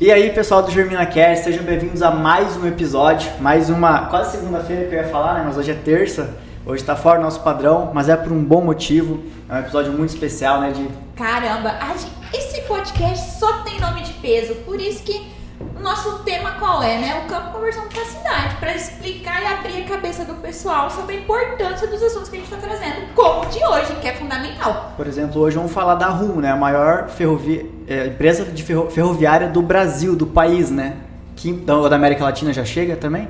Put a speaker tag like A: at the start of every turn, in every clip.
A: E aí, pessoal do Germina Care, sejam bem-vindos a mais um episódio, mais uma, quase segunda-feira que eu ia falar, né, mas hoje é terça, hoje tá fora do nosso padrão, mas é por um bom motivo, é um episódio muito especial, né, de...
B: Caramba, esse podcast só tem nome de peso, por isso que o nosso tema qual é, né? O campo conversão com a cidade, para explicar e abrir a cabeça do pessoal sobre a importância dos assuntos que a gente está trazendo, como o de hoje, que é fundamental.
A: Por exemplo, hoje vamos falar da Rumo, né? A maior ferrovia, é, empresa de ferro, ferroviária do Brasil, do país, né? Que, da, da América Latina já chega também?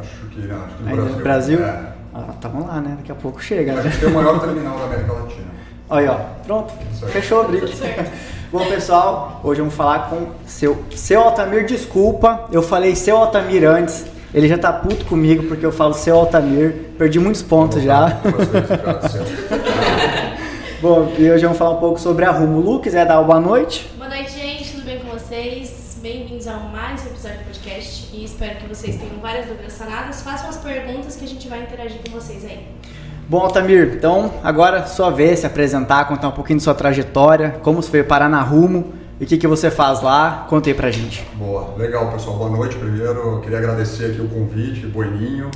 C: Acho que não, acho que Aí, Brasil.
A: Brasil? É. Ah, tá, vamos lá, né? Daqui a pouco chega,
C: né? que é o maior terminal da América Latina.
A: Aí, ó. Pronto. Fechou briga. Bom, pessoal, hoje vamos falar com seu, seu Altamir. Desculpa, eu falei seu Altamir antes. Ele já tá puto comigo porque eu falo seu Altamir. Perdi muitos pontos já. Bom, e hoje vamos falar um pouco sobre a Rumo. Lu, quiser dar uma boa noite?
D: Boa noite, gente. Tudo bem com vocês? Bem-vindos a mais um episódio do podcast e espero que vocês tenham várias dúvidas sanadas. Façam as perguntas que a gente vai interagir com vocês aí.
A: Bom, Altamir, então agora sua vez se apresentar, contar um pouquinho de sua trajetória, como você veio parar na Rumo e o que, que você faz lá. Conta aí pra gente.
C: Boa, legal pessoal, boa noite primeiro. Eu queria agradecer aqui o convite, Boininho,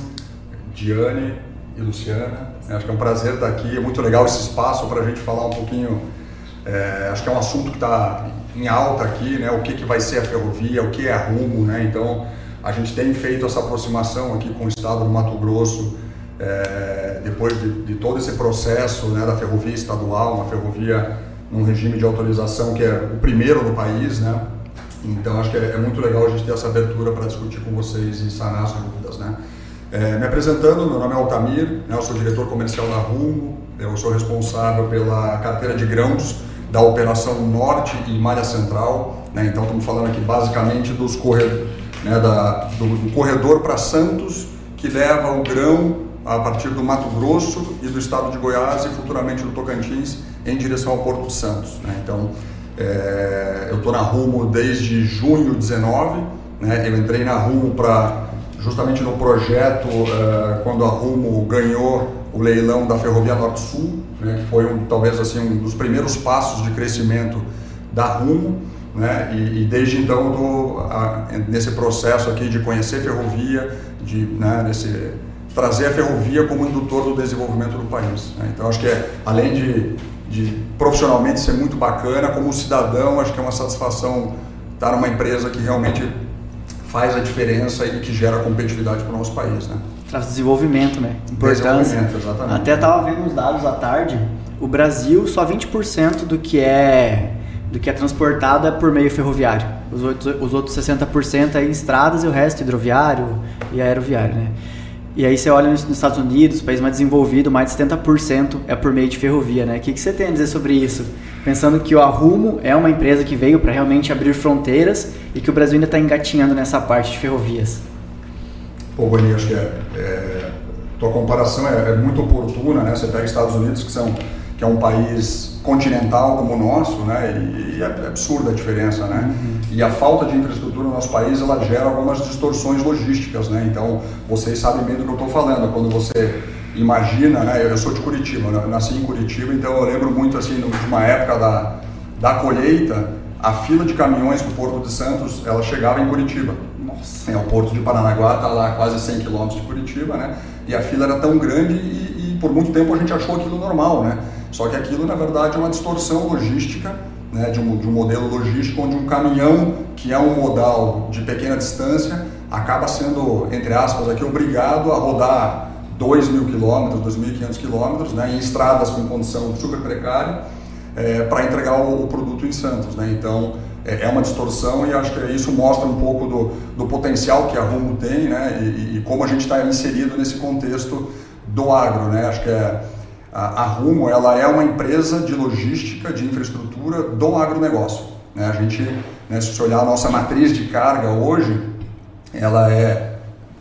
C: Diane e Luciana. Acho que é um prazer estar aqui, é muito legal esse espaço para a gente falar um pouquinho. É, acho que é um assunto que está em alta aqui, né? O que, que vai ser a ferrovia, o que é Rumo, né? Então a gente tem feito essa aproximação aqui com o estado do Mato Grosso é, depois de, de, todo esse processo né, da ferrovia estadual, uma ferrovia num regime de autorização que é o primeiro no país, né? Então acho que é, é muito legal a gente ter essa abertura para discutir com vocês e sanar as dúvidas, né? É, me apresentando, meu nome é Altamir, né, eu sou diretor comercial da Rumo, eu sou responsável pela carteira de grãos da Operação Norte e Malha Central, né, então estamos falando aqui basicamente dos corredor, né, da, do, do corredor para Santos, que leva o grão a partir do Mato Grosso e do estado de Goiás e futuramente do Tocantins em direção ao Porto Santos. Né? Então, é, eu estou na Rumo desde junho 19, né? eu entrei na Rumo para justamente no projeto é, quando a Rumo ganhou o leilão da Ferrovia Norte-Sul, né? que foi um, talvez assim um dos primeiros passos de crescimento da Rumo. Né? E, e, desde então estou nesse processo aqui de conhecer ferrovia, de né, nesse trazer a ferrovia como indutor do desenvolvimento do país. Né? Então, acho que é, além de, de profissionalmente ser muito bacana, como cidadão, acho que é uma satisfação estar numa empresa que realmente faz a diferença e que gera competitividade para o nosso país. Né?
A: Traz desenvolvimento, né? Importância.
C: Desenvolvimento, exatamente.
A: Até estava vendo uns dados à tarde, o Brasil, só 20% do que é do que é transportado é por meio ferroviário. Os outros, os outros 60% é em estradas e o resto hidroviário e aeroviário, né? E aí você olha nos, Estados Unidos, país mais desenvolvido, mais de 70% é por meio de ferrovia, né? O que, que você tem a dizer sobre isso? Pensando que o Arrumo é uma empresa que veio para realmente abrir fronteiras e que o Brasil ainda está engatinhando nessa parte de ferrovias.
C: Pô, Boninho, acho que é, é tua comparação é, é, muito oportuna, né? Você pega Estados Unidos, que, são, que é um país continental como o nosso, né? E, e é absurda a diferença, né? Uhum. E a falta de infraestrutura no nosso país, ela gera algumas distorções logísticas, né? Então, vocês sabem bem do que eu estou falando. Quando você imagina, né? Eu sou de Curitiba, eu nasci em Curitiba, então eu lembro muito, assim, de uma época da, da colheita, a fila de caminhões para o Porto de Santos, ela chegava em Curitiba. Nossa. É, o Porto de Paranaguá está lá quase 100 quilômetros de Curitiba, né? E a fila era tão grande e, e por muito tempo a gente achou aquilo normal, né? Só que aquilo, na verdade, é uma distorção logística, né, de, um, de um modelo logístico onde um caminhão, que é um modal de pequena distância, acaba sendo, entre aspas, aqui, obrigado a rodar 2 mil quilômetros, 2.500 quilômetros, né, em estradas com condição super precária, é, para entregar o, o, produto em Santos. Né? Então, é, é, uma distorção e acho que isso mostra um pouco do, do potencial que a Rumo tem né? e, e como a gente está inserido nesse contexto do agro. Né? Acho que é a, Rumo ela é uma empresa de logística, de infraestrutura do agronegócio. Né? A gente, né, se você olhar a nossa matriz de carga hoje, ela é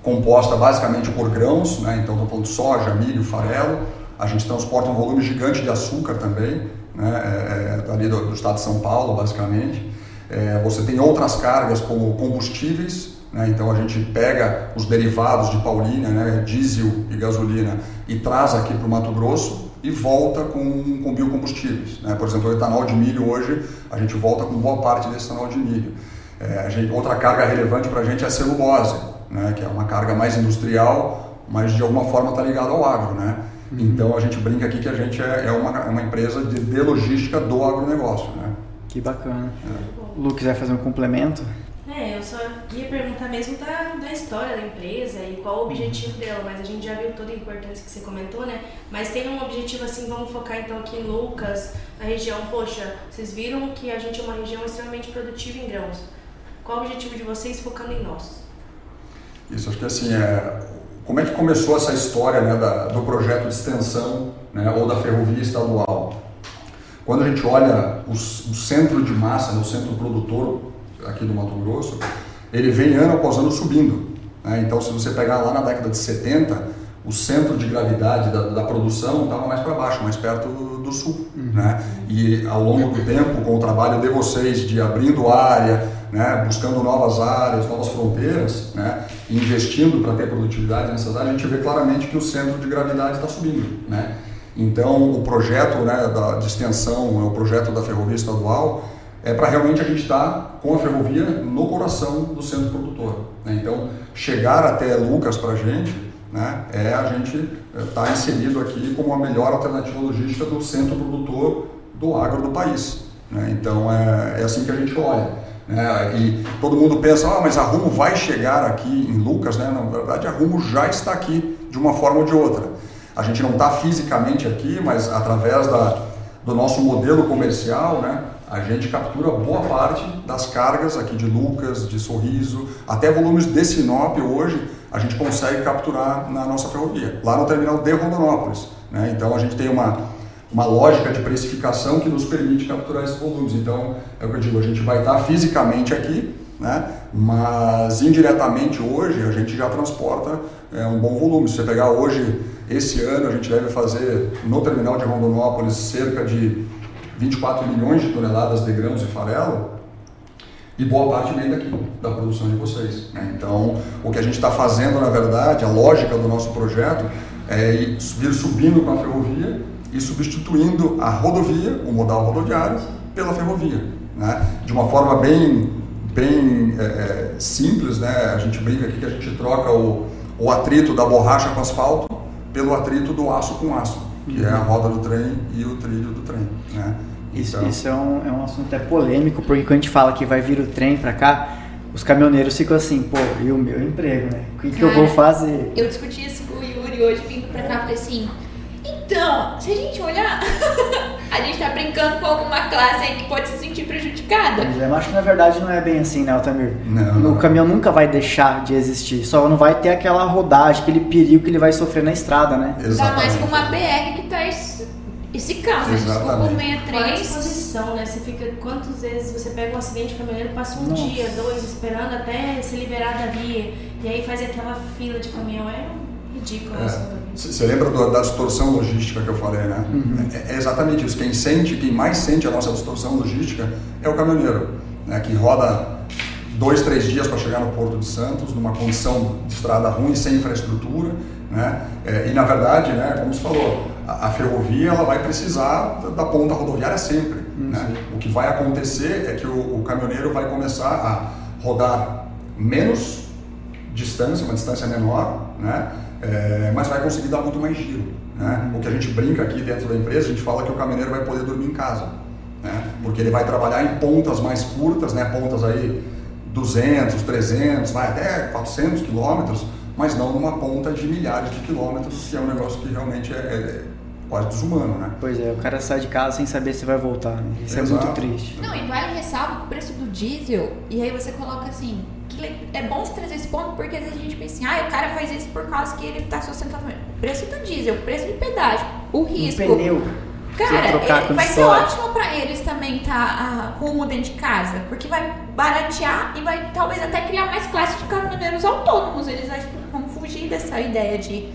C: composta basicamente por grãos, né? então estou falando de soja, milho, farelo. A gente transporta um volume gigante de açúcar também, né? é, é, ali do, do, estado de São Paulo, basicamente. É, você tem outras cargas como combustíveis, né? Então a gente pega os derivados de Paulínia, né? diesel e gasolina, e traz aqui para o Mato Grosso. e volta com, com biocombustíveis. Né? Por exemplo, o etanol de milho hoje, a gente volta com boa parte desse etanol de milho. É, gente, outra carga relevante para a gente é a celulose, né? que é uma carga mais industrial, mas de alguma forma está ligada ao agro. Né? Uhum. Então a gente brinca aqui que a gente é, é uma, é uma empresa de, de logística do agronegócio. Né?
A: Que bacana. É. O Lu quiser fazer um complemento?
D: É, eu só ia perguntar mesmo da, da história da empresa e qual o objetivo dela, mas a gente já viu toda a importância que você comentou, né? Mas tem um objetivo assim, vamos focar então aqui em Lucas, na região, poxa, vocês viram que a gente é uma região extremamente produtiva em grãos. Qual o objetivo de vocês focando em nós?
C: Isso, acho que assim, é, como é que começou essa história né, da, do projeto de extensão né, ou da ferrovia estadual? Quando a gente olha o, o centro de massa, né, o centro produtor aqui do Mato Grosso, ele vem ano após ano subindo. Né? Então, se você pegar lá na década de 70, o centro de gravidade da, da produção estava mais para baixo, mais perto do, do sul. Uhum. Né? E ao longo do tempo, com o trabalho de vocês de abrindo área, né? buscando novas áreas, novas fronteiras, né? investindo para ter produtividade nessas áreas, a gente vê claramente que o centro de gravidade está subindo. Né? Então, o projeto né, da, de extensão, o projeto da ferrovia estadual, é para realmente a gente estar tá com a ferrovia no coração do centro produtor. Né? Então, chegar até Lucas para a gente né, é a gente estar é, tá inserido aqui como a melhor alternativa logística do centro produtor do agro do país. Né? Então, é, é, assim que a gente olha. Né? E todo mundo pensa, ah, mas a Rumo vai chegar aqui em Lucas, né? Na verdade, a Rumo já está aqui de uma forma ou de outra. A gente não está fisicamente aqui, mas através da, do nosso modelo comercial, né? a gente captura boa parte das cargas aqui de Lucas, de Sorriso, até volumes de Sinop hoje a gente consegue capturar na nossa ferrovia, lá no terminal de Rondonópolis. Né? Então a gente tem uma, uma lógica de precificação que nos permite capturar esses volumes. Então é o que eu digo, a gente vai estar fisicamente aqui, né? mas indiretamente hoje a gente já transporta é, um bom volume. Se você pegar hoje, esse ano, a gente deve fazer no terminal de Rondonópolis cerca de 24 milhões de toneladas de grãos e farelo, e boa parte vem daqui, da produção de vocês. Né? Então, o que a gente está fazendo, na verdade, a lógica do nosso projeto é ir subindo com a ferrovia e substituindo a rodovia, o modal rodoviário, pela ferrovia. Né? De uma forma bem, bem é, é, simples, né? a gente brinca aqui que a gente troca o, o atrito da borracha com asfalto pelo atrito do aço com aço que é a roda do trem e o trilho do trem. Né?
A: Isso, então... isso é, um, é um assunto até polêmico, porque quando a gente fala que vai vir o trem para cá, os caminhoneiros ficam assim, pô, e o meu emprego, né? O que, Cara, que eu vou fazer?
B: Eu discuti isso com o Yuri hoje, vindo pra cá, falei assim, então, se a gente olhar, a gente tá brincando com alguma classe aí que pode se sentir prejudicada.
A: Mas eu acho que na verdade não é bem assim, né, Altamir?
C: Não.
A: O caminhão nunca vai deixar de existir, só não vai ter aquela rodagem, aquele perigo que ele vai sofrer na estrada, né?
B: Exatamente. Ainda mais com uma BR que tá esse, esse caso, desculpa por 63.
D: exposição, né? Você fica, quantas vezes você pega um acidente de caminhoneiro, passa um Nossa. dia, dois, esperando até se liberar da via, e aí faz aquela fila de caminhão, é ridículo.
C: Você é. lembra do, da distorção logística que eu falei, né? Uhum. É, é, exatamente isso. Quem sente, quem mais sente a nossa distorção logística é o caminhoneiro, né? Que roda dois, três dias para chegar no Porto de Santos, numa condição de estrada ruim, sem infraestrutura, né? É, e na verdade, né? Como você falou, a, a, ferrovia ela vai precisar da, da ponta rodoviária sempre. Uhum. Né? O que vai acontecer é que o, o caminhoneiro vai começar a rodar menos distância, uma distância menor, né? É, mas vai conseguir dar muito mais giro. Né? O que a gente brinca aqui dentro da empresa, a gente fala que o caminhoneiro vai poder dormir em casa, né? porque ele vai trabalhar em pontas mais curtas, né? pontas aí 200, 300, vai até 400 quilômetros, mas não numa ponta de milhares de quilômetros, que é um negócio que realmente é, é quase desumano, né?
A: Pois é, o cara sai de casa sem saber se vai voltar, né? Isso Exato. é muito triste.
B: Não, e vale ressalva que o preço do diesel, e aí você coloca assim, é bom você trazer esse ponto porque às vezes a gente pensa assim, ah, o cara faz isso por causa que ele está sustentando o preço do diesel, o preço de pedágio, o risco.
A: Um pneu.
B: Cara, é, vai ser ótimo para eles também estar tá, ah, rumo dentro de casa, porque vai baratear e vai talvez até criar mais classe de caminhoneiros autônomos. Eles vão fugir dessa ideia de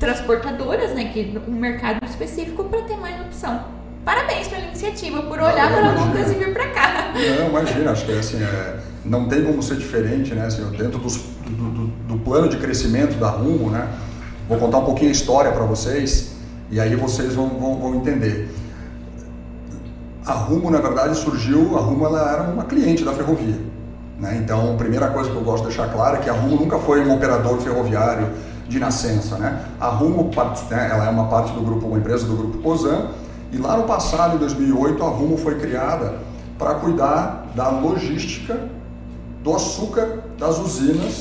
B: transportadoras, né, que um mercado específico para ter mais opção. Parabéns pela iniciativa, por olhar para Lucas e vir para cá.
C: Não, imagina, acho que assim, é, não tem como ser diferente, né? Assim, dentro dos, do, do, do, plano de crescimento da Rumo, né? Vou contar um pouquinho a história para vocês. E aí vocês vão, vão, vão entender. A Rumo, na verdade, surgiu, a Rumo ela era uma cliente da ferrovia. Né? Então, a primeira coisa que eu gosto de deixar claro é que a Rumo nunca foi um operador ferroviário de nascença. Né? A Rumo né, ela é uma parte do grupo, uma empresa do grupo Cosan, e lá no passado, em 2008, a Rumo foi criada para cuidar da logística do açúcar das usinas,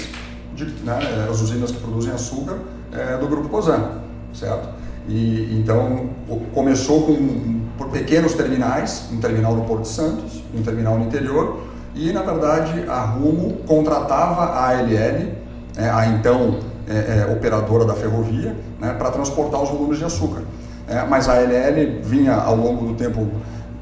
C: de, né, as usinas que produzem açúcar é, do grupo Cosan, certo? E então começou com por pequenos terminais, um terminal no Porto Santos, um terminal no interior, e na verdade a Rumo contratava a ALL, né, a então é, é, operadora da ferrovia, né, para transportar os volumes de açúcar. É, mas a ALL vinha ao longo do tempo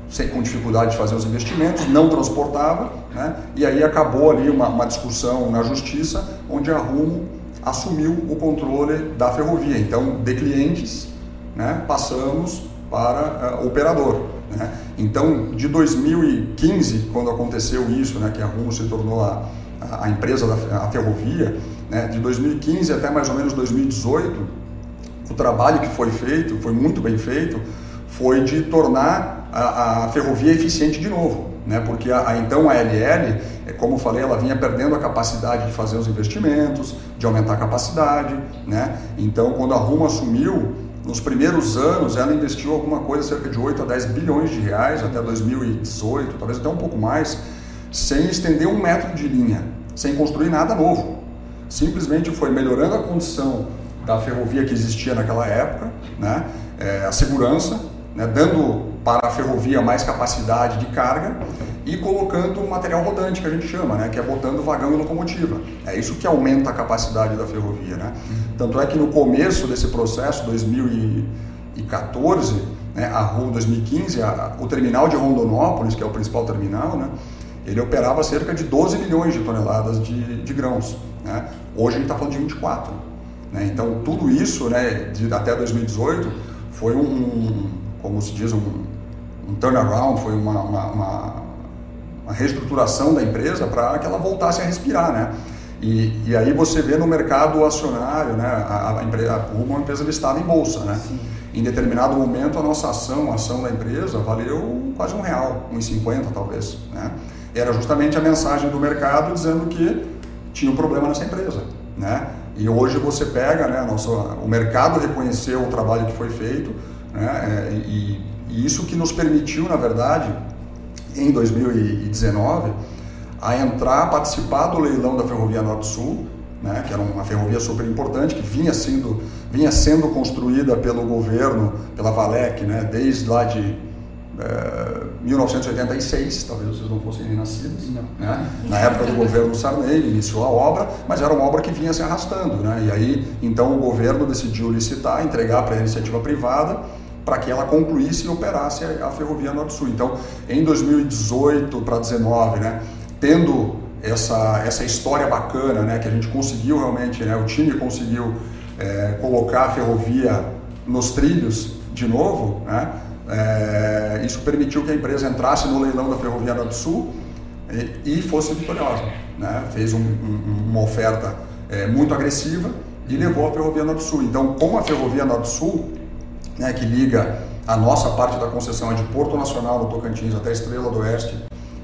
C: sem, com dificuldade de fazer os investimentos, não transportava, né, e aí acabou ali uma, uma discussão na justiça, onde a Rumo assumiu o controle da ferrovia. Então, de clientes, né, passamos para uh, operador. Né? Então, de 2015, quando aconteceu isso, né, que a Rumo se tornou a, a empresa da a ferrovia, né, de 2015 até mais ou menos 2018, o trabalho que foi feito, foi muito bem feito, foi de tornar a, a ferrovia eficiente de novo. Né? Porque a, a, então a LL, é, como eu falei, ela vinha perdendo a capacidade de fazer os investimentos, de aumentar a capacidade. Né? Então, quando a Rumo assumiu, nos primeiros anos, ela investiu alguma coisa, cerca de 8 a 10 bilhões de reais até 2018, talvez até um pouco mais, sem estender um metro de linha, sem construir nada novo. Simplesmente foi melhorando a condição da ferrovia que existia naquela época, né? É, a segurança, né? dando para a ferrovia mais capacidade de carga e colocando material rodante, que a gente chama, né? que é botando vagão e locomotiva. É isso que aumenta a capacidade da ferrovia. Né? Tanto é que no começo desse processo, 2014, né, a RU 2015, a, o terminal de Rondonópolis, que é o principal terminal, né, ele operava cerca de 12 milhões de toneladas de, de grãos. Né? Hoje a gente está falando de 24. Né? Então tudo isso, né, de, até 2018, foi um, como se diz, um, um turnaround, foi uma, uma, uma, uma reestruturação da empresa para que ela voltasse a respirar, né? E, e aí você vê no mercado acionário, né? A, a, empresa, a é uma empresa listada em bolsa, né? Sim. Em determinado momento a nossa ação, a ação da empresa, valeu quase um real, uns 50 talvez, né? Era justamente a mensagem do mercado dizendo que tinha um problema nessa empresa, né? E hoje você pega, né? Nosso, o mercado reconheceu o trabalho que foi feito, né? É, e, e isso que nos permitiu, na verdade, em 2019, a entrar, participar do leilão da Ferrovia Norte-Sul, né, que era uma ferrovia super importante, que vinha sendo, vinha sendo construída pelo governo, pela Valec, né, desde lá de é, 1986, talvez vocês não fossem nem nascidos, né? na época do governo Sarney, iniciou a obra, mas era uma obra que vinha se arrastando. Né? E aí, então, o governo decidiu licitar, entregar para a iniciativa privada, para que ela concluísse e operasse a, a Ferrovia Norte-Sul. Então, em 2018 para 2019, né, tendo essa, essa história bacana, né, que a gente conseguiu realmente, né, o time conseguiu é, colocar a ferrovia nos trilhos de novo, né, é, isso permitiu que a empresa entrasse no leilão da Ferrovia Norte-Sul e, e, fosse vitoriosa. Né, fez um, um, uma oferta é, muito agressiva e levou a Ferrovia Norte-Sul. Então, com a Ferrovia Norte-Sul, né, que liga a nossa parte da concessão de Porto Nacional, no Tocantins, até Estrela do Oeste,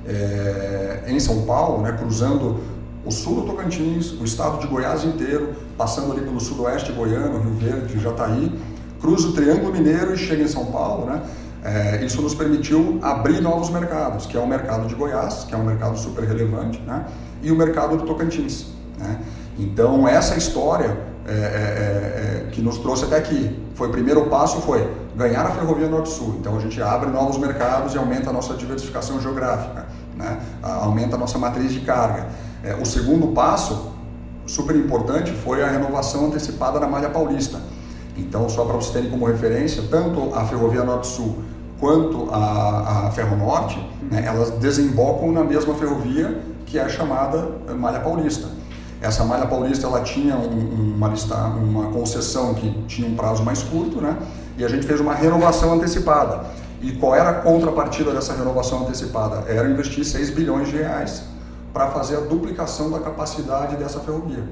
C: é, em São Paulo, né, cruzando o sul do Tocantins, o estado de Goiás inteiro, passando ali pelo sudoeste goiano, Rio Verde, Jataí, cruza o Triângulo Mineiro e chega em São Paulo, né? É, isso nos permitiu abrir novos mercados, que é o mercado de Goiás, que é um mercado super relevante, né? E o mercado do Tocantins, né? Então essa história é, é, é, que nos trouxe até aqui. Foi o primeiro passo foi ganhar a ferrovia Norte-Sul. Então a gente abre novos mercados e aumenta a nossa diversificação geográfica, né? aumenta a nossa matriz de carga. É, o segundo passo, super importante, foi a renovação antecipada na malha paulista. Então, só para vocês terem como referência, tanto a ferrovia Norte-Sul quanto a, a Ferro Norte, né, elas desembocam na mesma ferrovia que é a chamada malha paulista. Essa malha paulista ela tinha um, uma, lista, uma concessão que tinha um prazo mais curto, né? E a gente fez uma renovação antecipada. E qual era a contrapartida dessa renovação antecipada? Era investir 6 bilhões de reais para fazer a duplicação da capacidade dessa ferrovia.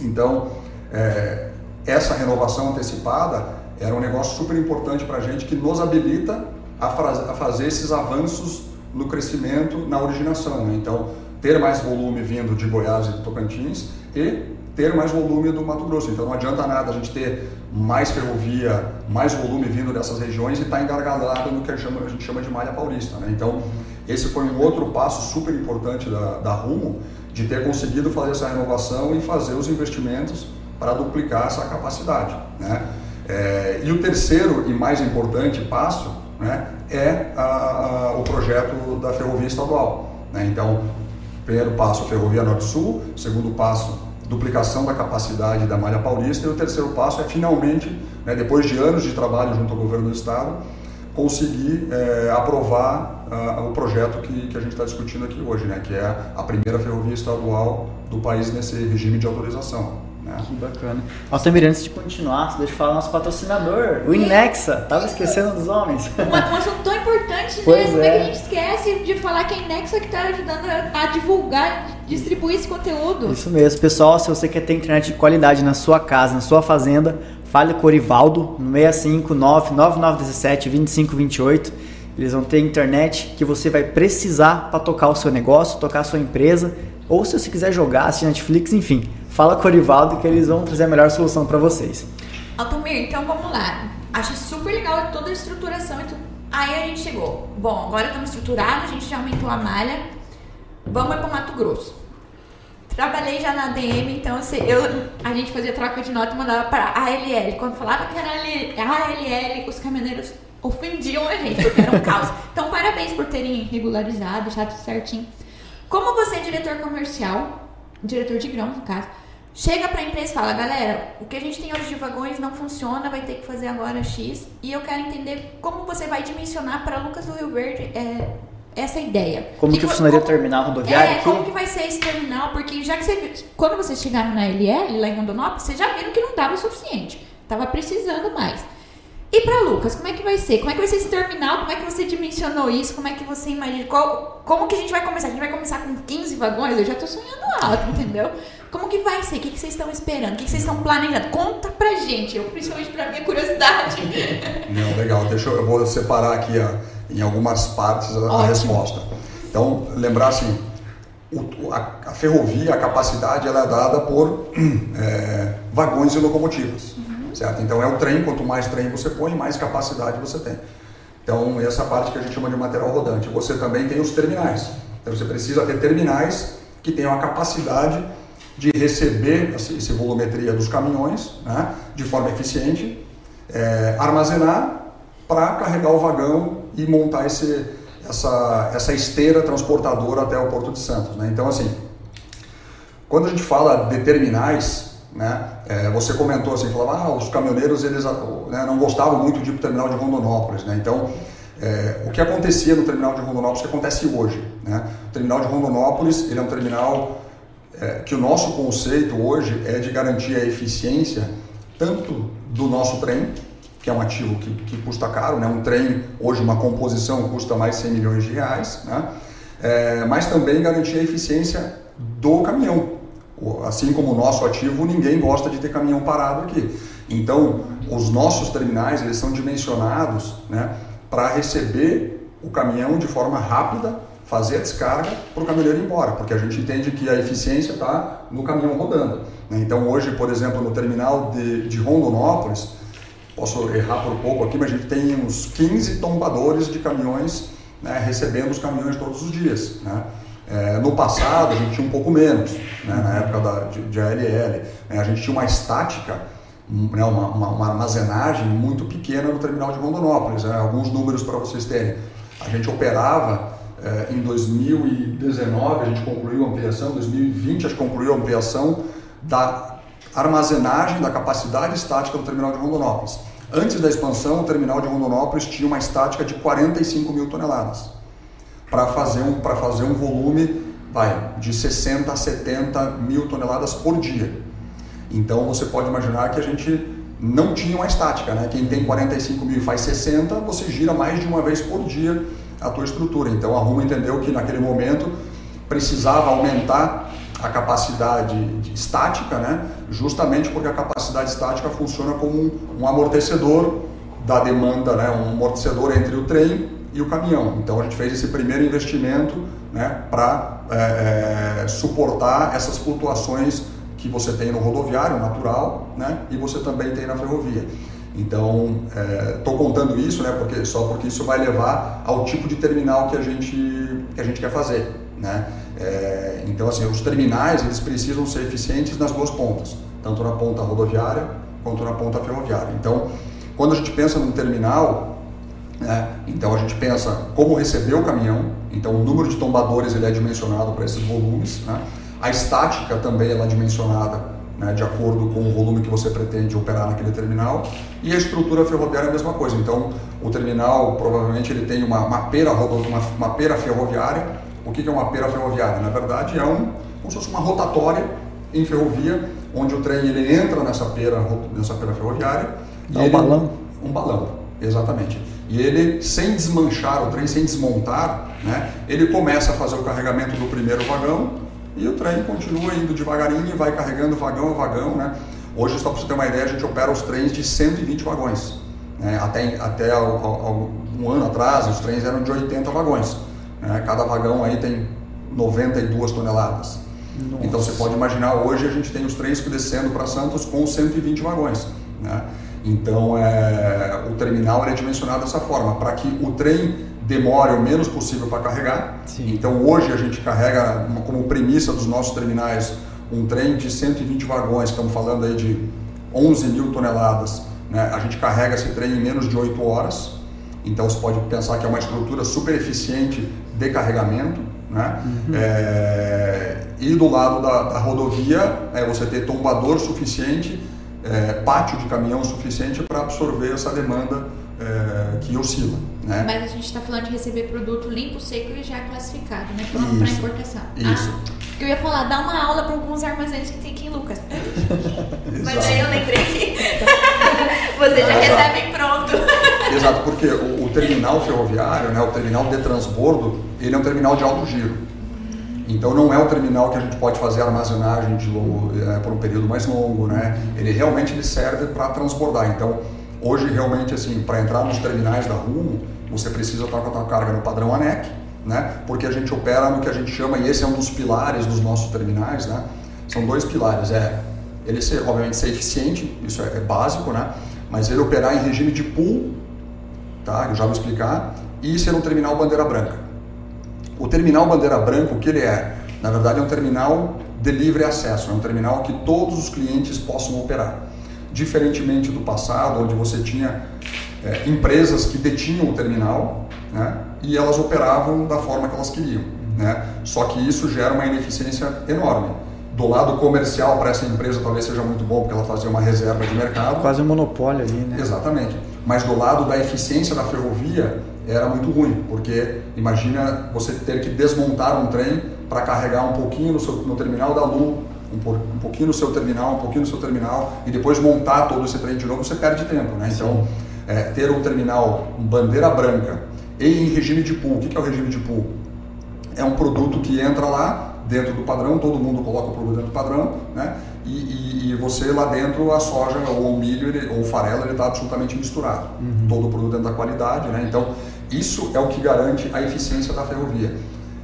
C: Então, é, essa renovação antecipada, era um negócio super importante para a gente que nos habilita a, a, fazer esses avanços no crescimento, na originação. Né? Então, ter mais volume vindo de Goiás e do Tocantins e ter mais volume do Mato Grosso. Então não adianta nada a gente ter mais ferrovia, mais volume vindo dessas regiões e estar tá engargalhado no que a gente chama de malha paulista. Né? Então esse foi um outro passo super importante da, da Rumo, de ter conseguido fazer essa renovação e fazer os investimentos para duplicar essa capacidade. Né? É, e o terceiro e mais importante passo né, é a, a, o projeto da ferrovia estadual. Né? Então, primeiro passo, ferrovia Norte-Sul, segundo passo, duplicação da capacidade da malha paulista e o terceiro passo é finalmente, né, depois de anos de trabalho junto ao governo do estado, conseguir é, aprovar o projeto que, que a gente está discutindo aqui hoje, né, que é a primeira ferrovia estadual do país nesse regime de autorização.
A: Né? Que bacana. Altamir, antes de continuar, deixa eu falar nosso patrocinador, o Inexa. Tava esquecendo dos homens.
B: Uma, um assunto tão importante, né? Pois Como é. que a gente esquece de falar que a Inexa que está ajudando a divulgar, distribuir esse conteúdo?
A: Isso mesmo. Pessoal, se você quer ter internet de qualidade na sua casa, na sua fazenda, fale com o Orivaldo no 659 9917 2528. Eles vão ter internet que você vai precisar para tocar o seu negócio, tocar a sua empresa, ou se você quiser jogar, assistir Netflix, enfim Fala com o Orivaldo que eles vão trazer a melhor solução para vocês.
B: Altamir, então vamos lá. Achei super legal toda a estruturação e tudo. Aí a gente chegou. Bom, agora estamos estruturados, a gente já aumentou a malha. Vamos para Mato Grosso. Trabalhei já na DM, então assim, eu, a gente fazia troca de nota e mandava para a ALL. Quando falava que era a ALL, os caminhoneiros ofendiam a gente, porque era um caos. Então, parabéns por terem regularizado, deixado tudo certinho. Como você é diretor comercial, diretor de grão, no caso, chega para a empresa e fala, galera, o que a gente tem hoje de vagões não funciona, vai ter que fazer agora X. E eu quero entender como você vai dimensionar para Lucas do Rio Verde é, essa ideia.
A: Como
B: que,
A: que funcionaria como, o terminal rodoviário?
B: É, como que vai ser esse terminal? Porque já que você, quando vocês chegaram na LL, lá em Rondonópolis, vocês já viram que não dava o suficiente. Tava precisando mais. E para Lucas, como é que vai ser? Como é que vai ser esse terminal? Como é que você dimensionou isso? Como é que você imagina? Qual, como que a gente vai começar? A gente vai começar com 15 vagões? Eu já tô sonhando alto, entendeu? Como que vai ser? O que, que vocês estão esperando? O que, que vocês estão planejando? Conta pra gente, eu, principalmente pra minha curiosidade.
C: Não, legal. Deixa eu, eu vou separar aqui a, em algumas partes a, a resposta. Então, lembrar assim, o, a, a, ferrovia, a capacidade, ela é dada por é, vagões e locomotivas. Certo? Então é o trem, quanto mais trem você põe, mais capacidade você tem. Então, essa parte que a gente chama de material rodante. Você também tem os terminais. Então, você precisa ter terminais que tenham a capacidade de receber essa volumetria dos caminhões né, de forma eficiente, é, armazenar para carregar o vagão e montar esse, essa, essa esteira transportadora até o Porto de Santos. Né? Então, assim, quando a gente fala de terminais, né, é, você comentou assim, falava, ah, os caminhoneiros eles né, não gostavam muito de ir terminal de Rondonópolis. Né? Então, é, o que acontecia no terminal de Rondonópolis, que acontece hoje. Né? O terminal de Rondonópolis ele é um terminal é, que o nosso conceito hoje é de garantir a eficiência tanto do nosso trem, que é um ativo que, que custa caro, né? um trem hoje uma composição custa mais de 100 milhões de reais, né? É, mas também garantir a eficiência do caminhão. Assim como o nosso ativo, ninguém gosta de ter caminhão parado aqui. Então, os nossos terminais eles são dimensionados né, para receber o caminhão de forma rápida fazer a descarga para o caminhoneiro ir embora, porque a gente entende que a eficiência está no caminhão rodando. Né? Então hoje, por exemplo, no terminal de, de Rondonópolis, posso errar por pouco aqui, mas a gente tem uns 15 tombadores de caminhões né, recebendo os caminhões todos os dias. Né? É, no passado a gente tinha um pouco menos, né, na época da, de, de ALL. Né, a gente tinha uma estática, né, uma, uma, uma, armazenagem muito pequena no terminal de Rondonópolis. Né, alguns números para vocês terem. A gente operava é, em 2019 a gente concluiu a ampliação, em 2020 a gente concluiu a ampliação da armazenagem da capacidade estática do terminal de Rondonópolis. Antes da expansão, o terminal de Rondonópolis tinha uma estática de 45 mil toneladas para fazer um fazer um volume vai de 60 a 70 mil toneladas por dia. Então você pode imaginar que a gente não tinha uma estática, né? Quem tem 45 mil e faz 60, você gira mais de uma vez por dia a tua estrutura. Então a Rumo entendeu que naquele momento precisava aumentar a a capacidade estática, né? justamente porque a capacidade estática funciona como um, um amortecedor da demanda, né? um amortecedor entre o trem e o caminhão. Então a gente fez esse primeiro investimento né? para é, é, suportar essas flutuações que você tem no rodoviário natural né? e você também tem na ferrovia. Então, estou é, contando isso, né, porque só porque isso vai levar ao tipo de terminal que a gente que a gente quer fazer, né? É, então, assim, os terminais eles precisam ser eficientes nas duas pontas, tanto na ponta rodoviária quanto na ponta ferroviária. Então, quando a gente pensa num terminal, né, então a gente pensa como receber o caminhão, então o número de tombadores ele é dimensionado para esses volumes, né? a estática também ela é dimensionada né, de acordo com o volume que você pretende operar naquele terminal. E a estrutura ferroviária é a mesma coisa. Então, o terminal provavelmente ele tem uma, uma, pera, uma, uma pera ferroviária. O que é uma pera ferroviária? Na verdade, é um, como se fosse uma rotatória em ferrovia, onde o trem ele entra nessa pera, nessa pera ferroviária.
A: Dá um ele, balão?
C: Um balão, exatamente. E ele, sem desmanchar o trem, sem desmontar, né, ele começa a fazer o carregamento do primeiro vagão e o trem continua indo devagarinho e vai carregando vagão a vagão, né? Hoje, só para você ter uma ideia, a gente opera os trens de 120 vagões. Né? Até, até um ano atrás, os trens eram de 80 vagões. Né? Cada vagão aí tem 92 toneladas. Nossa. Então você pode imaginar, hoje a gente tem os trens que descendo para Santos com 120 vagões. Né? Então é, o terminal é dimensionado dessa forma, para que o trem demore o menos possível para carregar. Sim. Então hoje a gente carrega como premissa dos nossos terminais um trem de 120 vagões, estamos falando aí de 11 mil toneladas. Né? A gente carrega esse trem em menos de 8 horas. Então você pode pensar que é uma estrutura super eficiente de carregamento. Né? Uhum. É... E do lado da, da, rodovia é você ter tombador suficiente, é, pátio de caminhão suficiente para absorver essa demanda é, que oscila. Né?
B: Mas a gente está falando de receber produto limpo, seco e já classificado, né? Pronto para importação.
C: Isso.
B: Ah, eu ia falar, dá uma aula para alguns armazéns que tem aqui em Lucas. Mas aí eu lembrei que você já recebe pronto.
C: Exato, porque o, o, terminal ferroviário, né, o terminal de transbordo, ele é um terminal de alto giro. Então não é um terminal que a gente pode fazer armazenagem de longo, é, por um período mais longo, né? Ele realmente ele serve para transbordar. Então Hoje, realmente, assim, para entrar nos terminais da Rumo, você precisa estar com a tua carga no padrão ANEC, né? Porque a gente opera no que a gente chama, e esse é um dos pilares dos nossos terminais, né? São dois pilares, é ele ser, obviamente, ser eficiente, isso é, é básico, né? Mas ele operar em regime de pool, tá? Eu já vou explicar, e ser um terminal bandeira branca. O terminal bandeira branca, o que ele é? Na verdade, é um terminal de livre acesso, é um terminal que todos os clientes possam operar diferentemente do passado, onde você tinha é, empresas que detinham o terminal né, e elas operavam da forma que elas queriam. Né? Só que isso gera uma ineficiência enorme. Do lado comercial, para essa empresa talvez seja muito bom, porque ela fazia uma reserva de mercado.
A: Quase um monopólio ali, né?
C: Exatamente. Mas do lado da eficiência da ferrovia, era muito ruim, porque imagina você ter que desmontar um trem para carregar um pouquinho no, seu, no terminal da Lu um, um pouquinho no seu terminal, um pouquinho no seu terminal e depois montar todo esse trem de novo, você perde tempo, né? Então, é, ter um terminal bandeira branca e em regime de pool. O que é o regime de pool? É um produto que entra lá dentro do padrão, todo mundo coloca o produto dentro do padrão, né? E, e, e você lá dentro, a soja ou o milho ele, ou o farelo, ele está absolutamente misturado. Uhum. Todo o produto dentro da qualidade, né? Então, isso é o que garante a eficiência da ferrovia.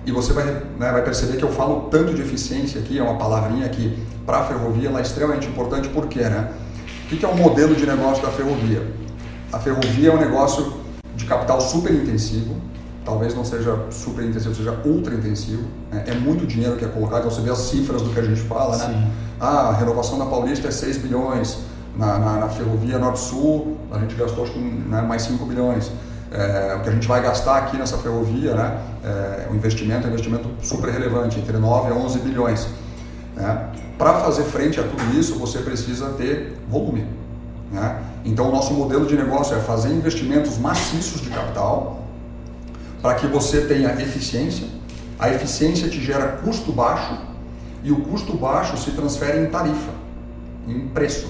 C: E você vai, né, vai perceber que eu falo tanto de eficiência aqui, é uma palavrinha que para a ferrovia ela é extremamente importante, por quê? Né? O que é o modelo de negócio da ferrovia? A ferrovia é um negócio de capital super intensivo, talvez não seja super intensivo, seja ultra intensivo. Né? É muito dinheiro que é colocado, então você vê as cifras do que a gente fala, né? Ah, a renovação da Paulista é 6 bilhões, na, na, na ferrovia Norte-Sul a gente gastou acho que né, mais 5 bilhões é, o que a gente vai gastar aqui nessa ferrovia, né, é, o investimento é um investimento super relevante, entre 9 a 11 bilhões. Né? Para fazer frente a tudo isso, você precisa ter volume. Né? Então, o nosso modelo de negócio é fazer investimentos maciços de capital para que você tenha eficiência. A eficiência te gera custo baixo e o custo baixo se transfere em tarifa, em preço.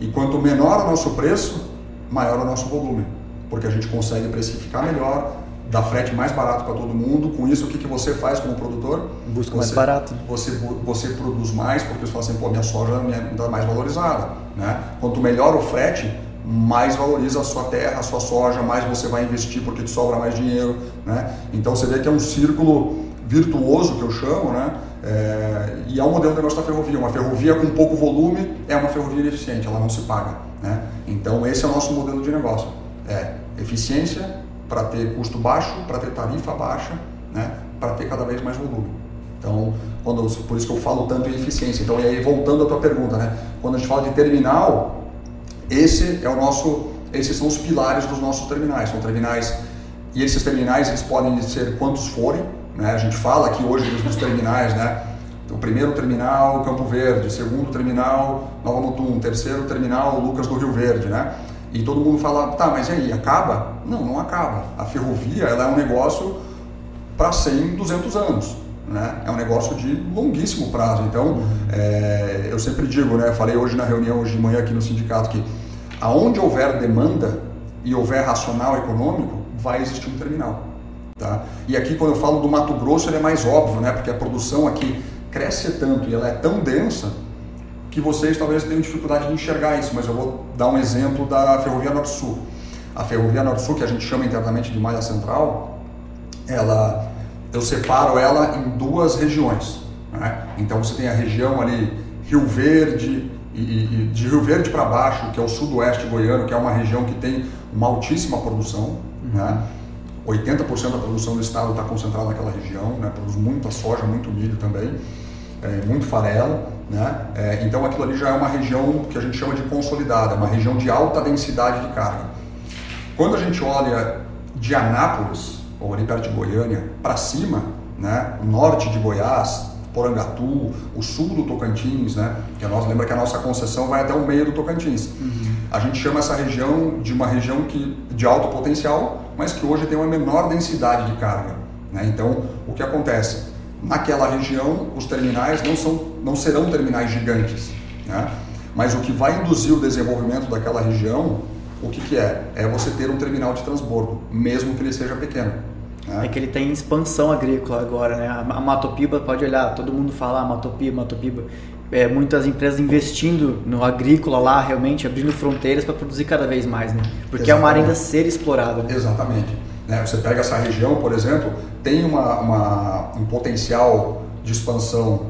C: E quanto menor o nosso preço, maior o nosso volume porque a gente consegue precificar melhor, dar frete mais barato para todo mundo. Com isso, o que, que você faz como produtor?
A: Busca
C: você,
A: mais barato.
C: Você, você produz mais porque você fala assim, pô, minha soja está mais valorizada. Né? Quanto melhor o frete, mais valoriza a sua terra, a sua soja, mais você vai investir porque te sobra mais dinheiro. Né? Então você vê que é um círculo virtuoso que eu chamo, né? É, e é o modelo de negócio da ferrovia. Uma ferrovia com pouco volume é uma ferrovia ineficiente, ela não se paga. Né? Então esse é o nosso modelo de negócio. É eficiência para ter custo baixo, para ter tarifa baixa, né? para ter cada vez mais volume. Então, quando, por isso que eu falo tanto em eficiência. Então, e aí voltando à tua pergunta, né? quando a gente fala de terminal, esse é o nosso, esses são os pilares dos nossos terminais. São terminais e esses terminais eles podem ser quantos forem. Né? A gente fala aqui hoje dos terminais, né? O primeiro terminal Campo Verde, segundo terminal Nova Mutum, terceiro terminal Lucas do Rio Verde, né? E todo mundo fala, tá, mas e aí, acaba? Não, não acaba. A ferrovia ela é um negócio para 100, 200 anos. Né? É um negócio de longuíssimo prazo. Então, é, eu sempre digo, né? Falei hoje na reunião, hoje de manhã aqui no sindicato, que aonde houver demanda e houver racional econômico, vai existir um terminal. Tá? E aqui, quando eu falo do Mato Grosso, ele é mais óbvio, né? Porque a produção aqui cresce tanto e ela é tão densa que vocês talvez tenham dificuldade de enxergar isso, mas eu vou dar um exemplo da Ferrovia Norte-Sul. A Ferrovia Norte-Sul, que a gente chama internamente de Malha Central, ela, eu separo ela em duas regiões. Né? Então você tem a região ali Rio Verde e, e de Rio Verde para baixo, que é o sudoeste goiano, que é uma região que tem uma altíssima produção. Uhum. Né? 80% da produção do estado está concentrada naquela região, né? produz muita soja, muito milho também, é, muito farelo. Né? É, então aquilo ali já é uma região que a gente chama de consolidada, uma região de alta densidade de carga. Quando a gente olha de Anápolis, ou ali perto de Goiânia, para cima, né? o norte de Goiás, Porangatu, o sul do Tocantins, né? que a nossa, lembra que a nossa concessão vai até o meio do Tocantins. Uhum. A gente chama essa região de uma região que, de alto potencial, mas que hoje tem uma menor densidade de carga. Né? Então, o que acontece? Naquela região os terminais não, são, não serão terminais gigantes. Né? Mas o que vai induzir o desenvolvimento daquela região, o que, que é? É você ter um terminal de transbordo, mesmo que ele seja pequeno.
A: Né? É que ele tem expansão agrícola agora, né? A Matopiba, pode olhar, todo mundo fala ah, Matopiba, Matopiba. É, muitas empresas investindo no agrícola lá, realmente abrindo fronteiras para produzir cada vez mais, né? Porque Exatamente. é uma área ainda ser explorada. Né?
C: Exatamente. Né? Você pega essa região, por exemplo, tem uma, uma, um potencial de expansão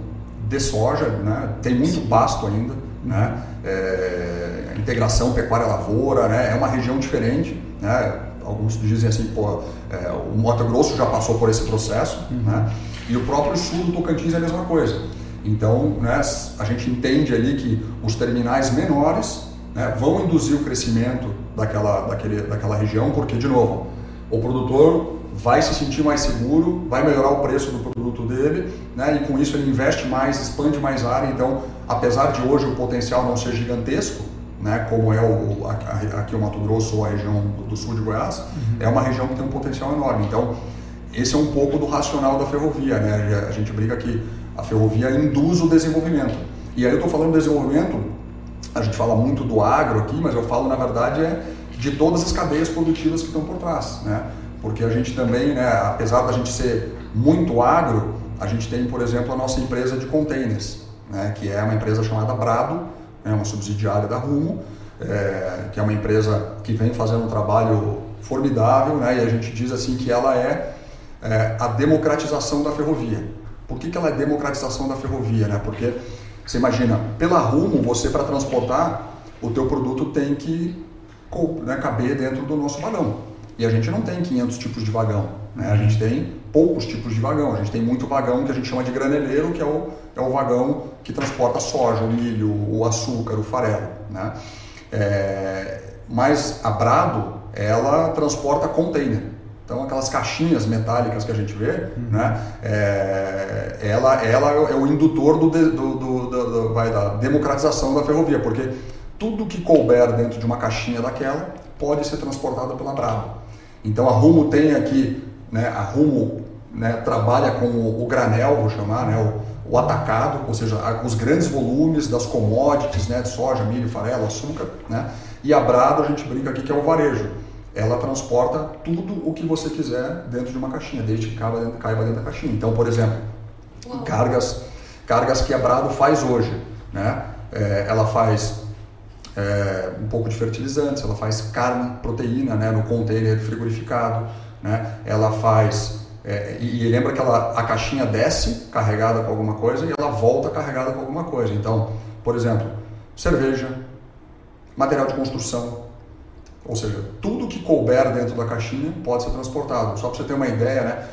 C: de soja, né? tem muito pasto ainda, né? É, integração pecuária-lavoura, né? é uma região diferente. Né? Alguns dizem assim, pô, é, o Mato Grosso já passou por esse processo, uhum. né? e o próprio sul do Tocantins é a mesma coisa. Então, né, a gente entende ali que os terminais menores né, vão induzir o crescimento daquela, daquele, daquela região, porque, de novo, o produtor vai se sentir mais seguro, vai melhorar o preço do produto dele, né? E com isso ele investe mais, expande mais área. Então, apesar de hoje o potencial não ser gigantesco, né? Como é o, aqui o Mato Grosso ou a região do sul de Goiás, uhum. é uma região que tem um potencial enorme. Então, esse é um pouco do racional da ferrovia, né? A gente briga que a ferrovia induz o desenvolvimento. E aí eu estou falando desenvolvimento, a gente fala muito do agro aqui, mas eu falo na verdade é de todas as cadeias produtivas que estão por trás, né? Porque a gente também, né, apesar da gente ser muito agro, a gente tem, por exemplo, a nossa empresa de containers, né, que é uma empresa chamada Brado, é uma subsidiária da Rumo, é, que é uma empresa que vem fazendo um trabalho formidável, né, e a gente diz assim que ela é, é a democratização da ferrovia. Por que, que ela é democratização da ferrovia? Né? Porque você imagina, pela Rumo, você para transportar o teu produto tem que né, caber dentro do nosso vagão. E a gente não tem 500 tipos de vagão, né? a gente tem poucos tipos de vagão. A gente tem muito vagão que a gente chama de graneleiro, que é o, é o vagão que transporta soja, o milho, o açúcar, o farelo. Né? É, mas a Brado, ela transporta container. Então, aquelas caixinhas metálicas que a gente vê, uhum. né, é, ela, ela é o indutor do, do, do, do, vai, da democratização da ferrovia, porque tudo que couber dentro de uma caixinha daquela pode ser transportado pela Bravo. Então a Rumo tem aqui, né, a Rumo né, trabalha com o, o, granel, vou chamar, né, o, o, atacado, ou seja, os grandes volumes das commodities, né, de soja, milho, farelo, açúcar, né, e a Brado a gente brinca aqui que é o varejo. ela transporta tudo o que você quiser dentro de uma caixinha, desde que caiba dentro, caiba dentro da caixinha. Então, por exemplo,
B: Uau.
C: cargas, cargas que a Brado faz hoje, né? É, ela faz é, um pouco de fertilizantes, ela faz carne, proteína, né, no container frigorificado, né? Ela faz é, e, e lembra que ela, a caixinha desce carregada com alguma coisa e ela volta carregada com alguma coisa. Então, por exemplo, cerveja, material de construção, ou seja, tudo que couber dentro da caixinha pode ser transportado. Só para você ter uma ideia, né?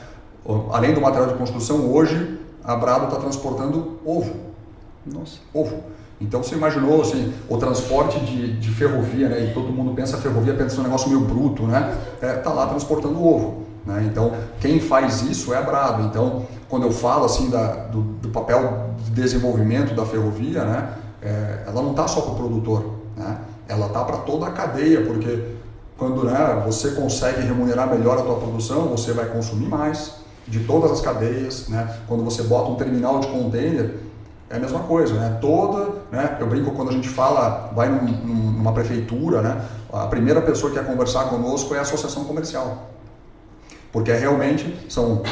C: além do material de construção, hoje a Brado está transportando ovo.
A: Nossa.
C: Ovo. Então você imaginou assim, o transporte de, de ferrovia, né? E todo mundo pensa ferrovia, pensa um negócio meio bruto, né? É, tá lá transportando ovo. Né? Então quem faz isso é a. Então quando eu falo assim da, do, do papel de desenvolvimento da ferrovia, né? É, ela não está só para o produtor, né? Ela está para toda a cadeia, porque quando né, você consegue remunerar melhor a tua produção, você vai consumir mais de todas as cadeias, né? Quando você bota um terminal de container, é a mesma coisa, né? Toda, né? Eu brinco quando a gente fala, vai num, numa prefeitura, né? A primeira pessoa que quer conversar conosco é a associação comercial. Porque é realmente são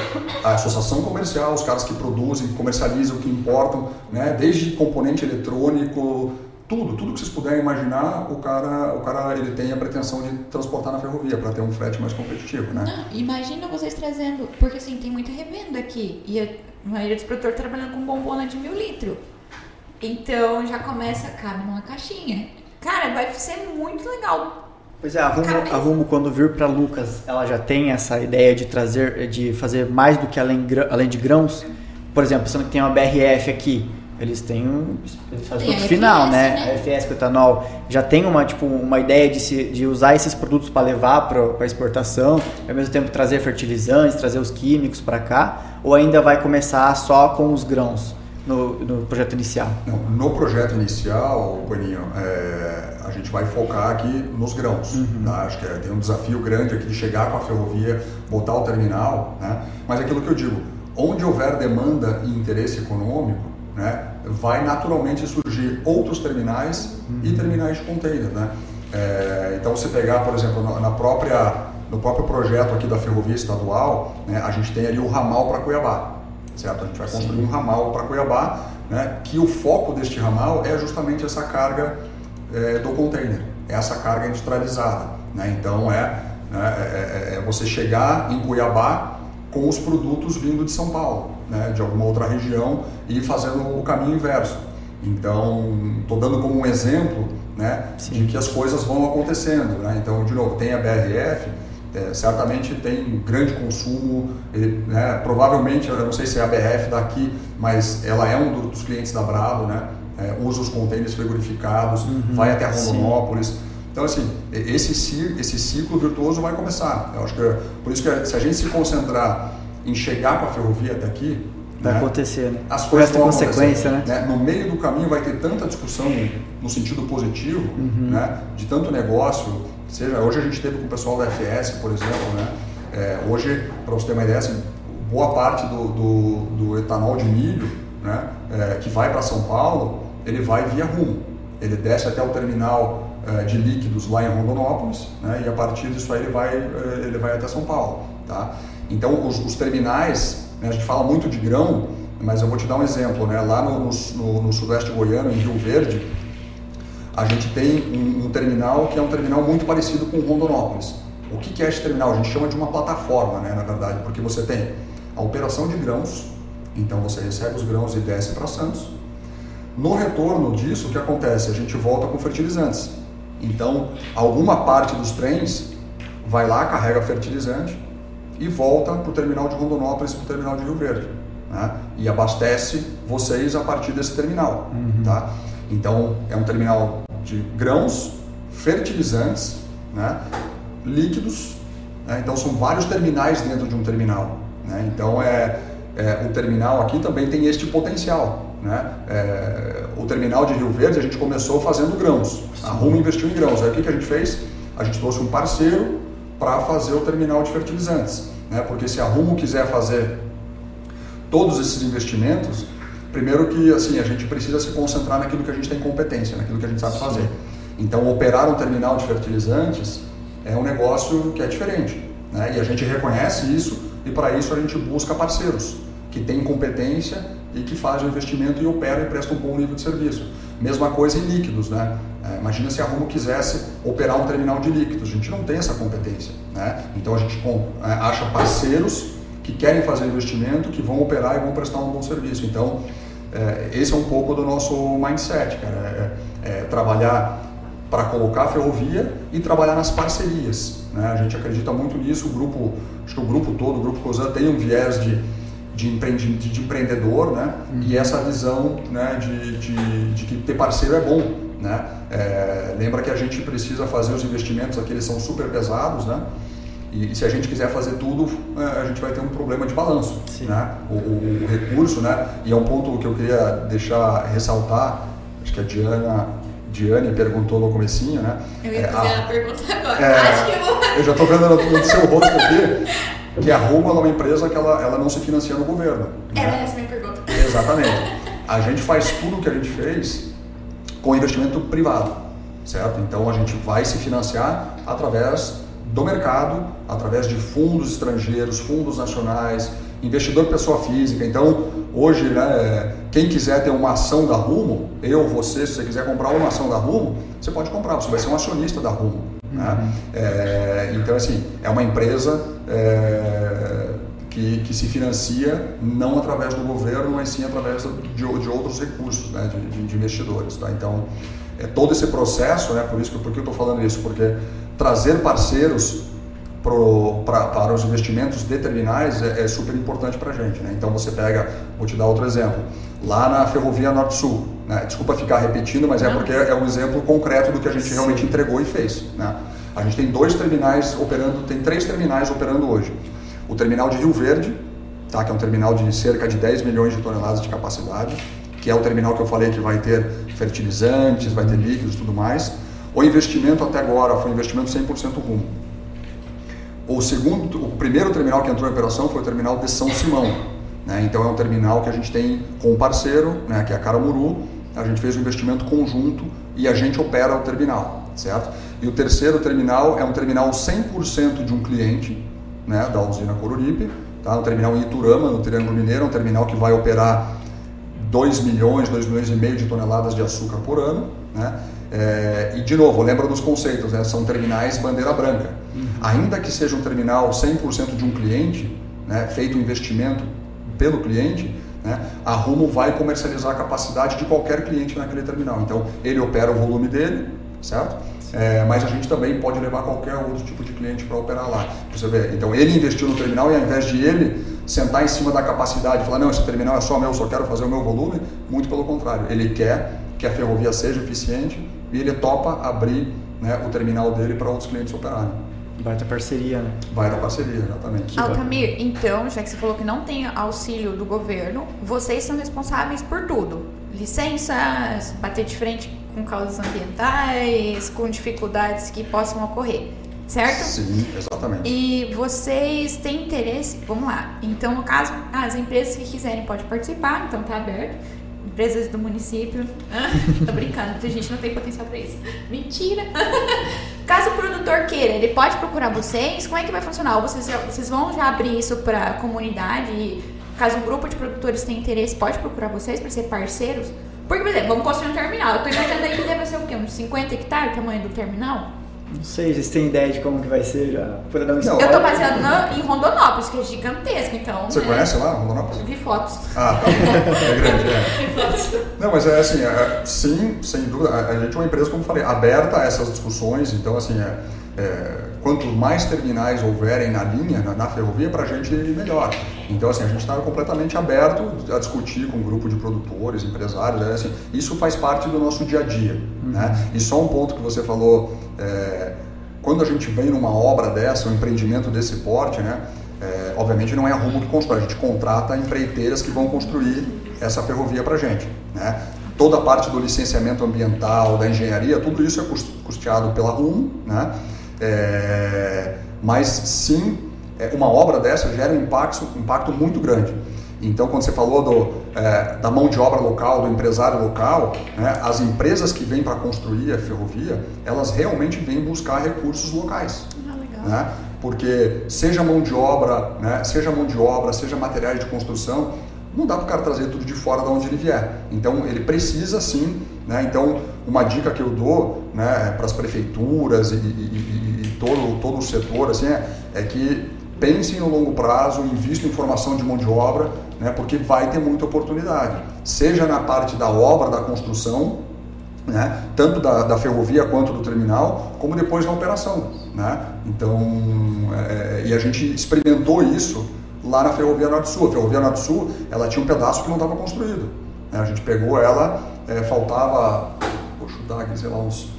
C: a associação comercial, os caras que produzem, comercializam, que importam, né? Desde componente eletrônico, tudo, tudo que vocês puderem imaginar, o cara, o cara ele tem a pretensão de transportar na ferrovia para ter um frete mais competitivo, né?
B: Não, imagina vocês trazendo, porque assim, tem muita revenda aqui. E a maioria dos produtores trabalhando com bombona de mil litros. Então já começa, cabe numa caixinha. Cara, vai ser muito legal.
A: Pois é, a Rumo, a Rumo quando vir para Lucas, ela já tem essa ideia de trazer, de fazer mais do que além, além de grãos. Por exemplo, pensando que tem uma BRF aqui, eles têm um, eles fazem produto final, né?
B: né?
A: A FS com etanol já tem uma tipo uma ideia de, se, de usar esses produtos para levar para exportação, e ao mesmo tempo trazer fertilizantes, trazer os químicos para cá, ou ainda vai começar só com os grãos no, no projeto inicial?
C: Não, no projeto inicial, Boninho, é, a gente vai focar aqui nos grãos. tá? Acho que é- tem um desafio grande aqui de chegar com a ferrovia, botar o terminal, né? mas aquilo que eu digo, onde houver demanda e interesse econômico, né, vai naturalmente surgir outros terminais e terminais de container. Né? É, então, se pegar, por exemplo, na, própria, no próprio projeto aqui da ferrovia estadual, né, a gente tem ali o ramal para Cuiabá certo? A gente vai construir um ramal para Cuiabá, né? Que o foco deste ramal é justamente essa carga eh, do container, essa carga industrializada, né? Então é, né, é- é- é você chegar em Cuiabá com os produtos vindo de São Paulo, né? De alguma outra região e fazendo o caminho inverso. Então, estou dando como um exemplo, né?
A: Sim.
C: De que as coisas vão acontecendo, né? Então, de novo, tem a BRF, é, certamente tem um grande consumo, ele, né, provavelmente, eu não sei se é a BRF daqui, mas ela é um dos clientes da Brado, né, é, usa os contêineres frigorificados, vai até
A: sim.
C: Rondonópolis. Então, assim, esse, esse ciclo virtuoso vai começar. Eu acho que, é- por isso que se a gente se concentrar em chegar com a ferrovia até aqui,
A: Vai
C: né,
A: acontecer, né?
C: as coisas
A: é
C: vão
A: consequência,
C: acontecer,
A: né?
C: No meio do caminho vai ter tanta discussão no sentido positivo,
A: Uhum.
C: né? De tanto negócio, seja hoje a gente teve com o pessoal da FS, por exemplo, né? É, hoje, para você ter uma ideia, assim, boa parte do, do, do etanol de milho, né? é, que vai para São Paulo, ele vai via rumo. Ele desce até o terminal é, de líquidos lá em Rondonópolis, né? E a partir disso aí ele vai, é, ele vai até São Paulo, tá? Então os, os terminais, né, a gente fala muito de grão, mas eu vou te dar um exemplo, né? Lá no, no, no sudeste goiano, em Rio Verde, a gente tem um, um terminal que é um terminal muito parecido com o Rondonópolis. O que, que é esse terminal? A gente chama de uma plataforma, né, na verdade, porque você tem a operação de grãos, então você recebe os grãos e desce para Santos. No retorno disso, o que acontece? A gente volta com fertilizantes. Então, alguma parte dos trens vai lá, carrega fertilizante e volta para o terminal de Rondonópolis para o terminal de Rio Verde. Né? E abastece vocês a partir desse terminal. Tá? Então, é um terminal de grãos, fertilizantes, né? líquidos. né? Então, são vários terminais dentro de um terminal. né? Então, é, é, o terminal aqui também tem este potencial. Né? É, o terminal de Rio Verde, a gente começou fazendo grãos. A Rumo investiu em grãos. Aí, o que, que a gente fez? A gente trouxe um parceiro para fazer o terminal de fertilizantes. Né? Porque se a Rumo quiser fazer todos esses investimentos, primeiro que assim a gente precisa se concentrar naquilo que a gente tem competência, naquilo que a gente sabe fazer. Então, operar um terminal de fertilizantes é um negócio que é diferente. Né? E a gente reconhece isso e para isso a gente busca parceiros que têm competência e que fazem o investimento e operam e prestam um bom nível de serviço. Mesma coisa em líquidos, né? É, imagina se a Rumo quisesse operar um terminal de líquidos, a gente não tem essa competência, né? Então a gente é, acha parceiros que querem fazer investimento, que vão operar e vão prestar um bom serviço. Então é, esse é um pouco do nosso mindset, cara, é, é trabalhar para colocar a ferrovia e trabalhar nas parcerias. Né? A gente acredita muito nisso, o grupo, acho que o grupo todo, o grupo Cosan tem um viés de de, empreende, de, de empreendedor, né? Uhum. E essa visão, né, de, de, de, que ter parceiro é bom, né? É, lembra que a gente precisa fazer os investimentos aqui, eles são super pesados, né? E, e se a gente quiser fazer tudo, é, a gente vai ter um problema de balanço, Sim. né? O, o, o, recurso, né? E é um ponto que eu queria deixar, ressaltar, acho que a Diana Diane perguntou no comecinho, né?
B: Eu ia é, fazer a, a pergunta agora. É, Acho que eu vou...
C: Eu já estou vendo no seu rosto aqui que a Rumo é uma empresa que ela, ela não se financia no governo.
B: Era né? essa a minha pergunta.
C: Exatamente. A gente faz tudo o que a gente fez com investimento privado, certo? Então a gente vai se financiar através do mercado, através de fundos estrangeiros, fundos nacionais, investidor pessoa física. Então, hoje, né, quem quiser ter uma ação da Rumo, eu, você, se você quiser comprar uma ação da Rumo, você pode comprar, você vai ser um acionista da Rumo. Né? É, então, assim, é uma empresa é, que, que se financia não através do governo, mas sim através de, de outros recursos, né? de, de, investidores. Tá? Então, é todo esse processo, né? por isso que, por que eu estou falando isso? Porque trazer parceiros pro, pra, para os investimentos de terminais é, é super importante para a gente. Né? Então, você pega, vou te dar outro exemplo, lá na Ferrovia Norte-Sul, né? Desculpa ficar repetindo, mas é porque é um exemplo concreto do que a gente Sim. realmente entregou e fez. Né? A gente tem dois terminais operando, tem três terminais operando hoje. O terminal de Rio Verde, tá? que é um terminal de cerca de 10 milhões de toneladas de capacidade, que é o terminal que eu falei que vai ter fertilizantes, vai ter líquidos e tudo mais. O investimento até agora foi um investimento 100% rumo. O segundo, o primeiro terminal que entrou em operação foi o terminal de São Simão. Né? Então é um terminal que a gente tem com um parceiro, né? que é a Caramuru, a gente fez um investimento conjunto e a gente opera o terminal, certo? E o terceiro terminal é um terminal 100% de um cliente, né, da usina Coruripe, tá? Um terminal Iturama, no Triângulo Mineiro, um terminal que vai operar 2 milhões, 2 milhões e meio de toneladas de açúcar por ano, né? É, e de novo, lembra dos conceitos, né? são terminais bandeira branca. Uhum. Ainda que seja um terminal 100% de um cliente, né? feito um investimento pelo cliente, né? A Rumo vai comercializar a capacidade de qualquer cliente naquele terminal. Então, ele opera o volume dele, certo? É, mas a gente também pode levar qualquer outro tipo de cliente para operar lá. Você vê, então ele investiu no terminal e ao invés de ele sentar em cima da capacidade e falar, não, esse terminal é só meu, só quero fazer o meu volume, muito pelo contrário. Ele quer que a ferrovia seja eficiente e ele topa abrir né, o terminal dele para outros clientes operarem.
A: Vai da parceria, né?
C: Vai da parceria, exatamente.
B: Altamir, então, já que você falou que não tem auxílio do governo, vocês são responsáveis por tudo. Licenças, bater de frente com causas ambientais, com dificuldades que possam ocorrer, certo?
C: Sim, exatamente.
B: E vocês têm interesse, vamos lá. Então, no caso, as empresas que quiserem podem participar, então tá aberto empresas do município. tô brincando, a gente não tem potencial para isso. Mentira! Caso o produtor queira, ele pode procurar vocês? Como é que vai funcionar? Ou vocês, vocês vão já abrir isso para a comunidade? E caso um grupo de produtores tenha interesse, pode procurar vocês para ser parceiros? Porque, por exemplo, vamos construir um terminal. Eu tô imaginando aí que deve ser o quê? Uns 50 hectares o tamanho do terminal?
A: Não sei, vocês têm ideia de como que vai ser já?
B: Por dar um não, Eu tô baseado na, em Rondonópolis, que é gigantesco, então.
C: Você
B: né?
C: conhece lá, Rondonópolis?
B: Vi fotos.
C: Ah, tá. é grande, é. Vi fotos. Não, mas é assim, é, sim, sem dúvida. A, a, gente é uma empresa, como eu falei, aberta a essas discussões, então assim, é, é quanto mais terminais houverem na linha, na, na ferrovia, para a gente melhor. Então, assim, a gente está completamente aberto a discutir com um grupo de produtores, empresários, é, assim, isso faz parte do nosso dia a dia. Uhum. Né? E só um ponto que você falou, é, quando a gente vem numa obra dessa, um empreendimento desse porte, né, é, obviamente não é a Rumo que constrói, a gente contrata empreiteiras que vão construir essa ferrovia para a gente. Né? Toda a parte do licenciamento ambiental, da engenharia, tudo isso é custeado pela Rumo, né? É, mas sim, é, uma obra dessa gera um impacto, um impacto muito grande. Então, quando você falou do, é, da mão de obra local, do empresário local, né, as empresas que vêm para construir a ferrovia, elas realmente vêm buscar recursos locais. né? Porque seja mão de obra, né? Seja mão de obra, seja materiais de construção, não dá para o cara trazer tudo de fora de onde ele vier. Então ele precisa sim, né? Então uma dica que eu dou, né, para as prefeituras e, e, e, todo todo o setor assim é, é que pensem no longo prazo, invistam em formação de mão de obra, né, porque vai ter muita oportunidade, seja na parte da obra, da construção, né, tanto da, da ferrovia quanto do terminal, como depois na operação. Né? Então, é, e a gente experimentou isso lá na Ferrovia Norte-Sul. A Ferrovia Norte-Sul, ela tinha um pedaço que não estava construído. Né? A gente pegou ela, é, faltava, vou chutar aqui, sei lá, uns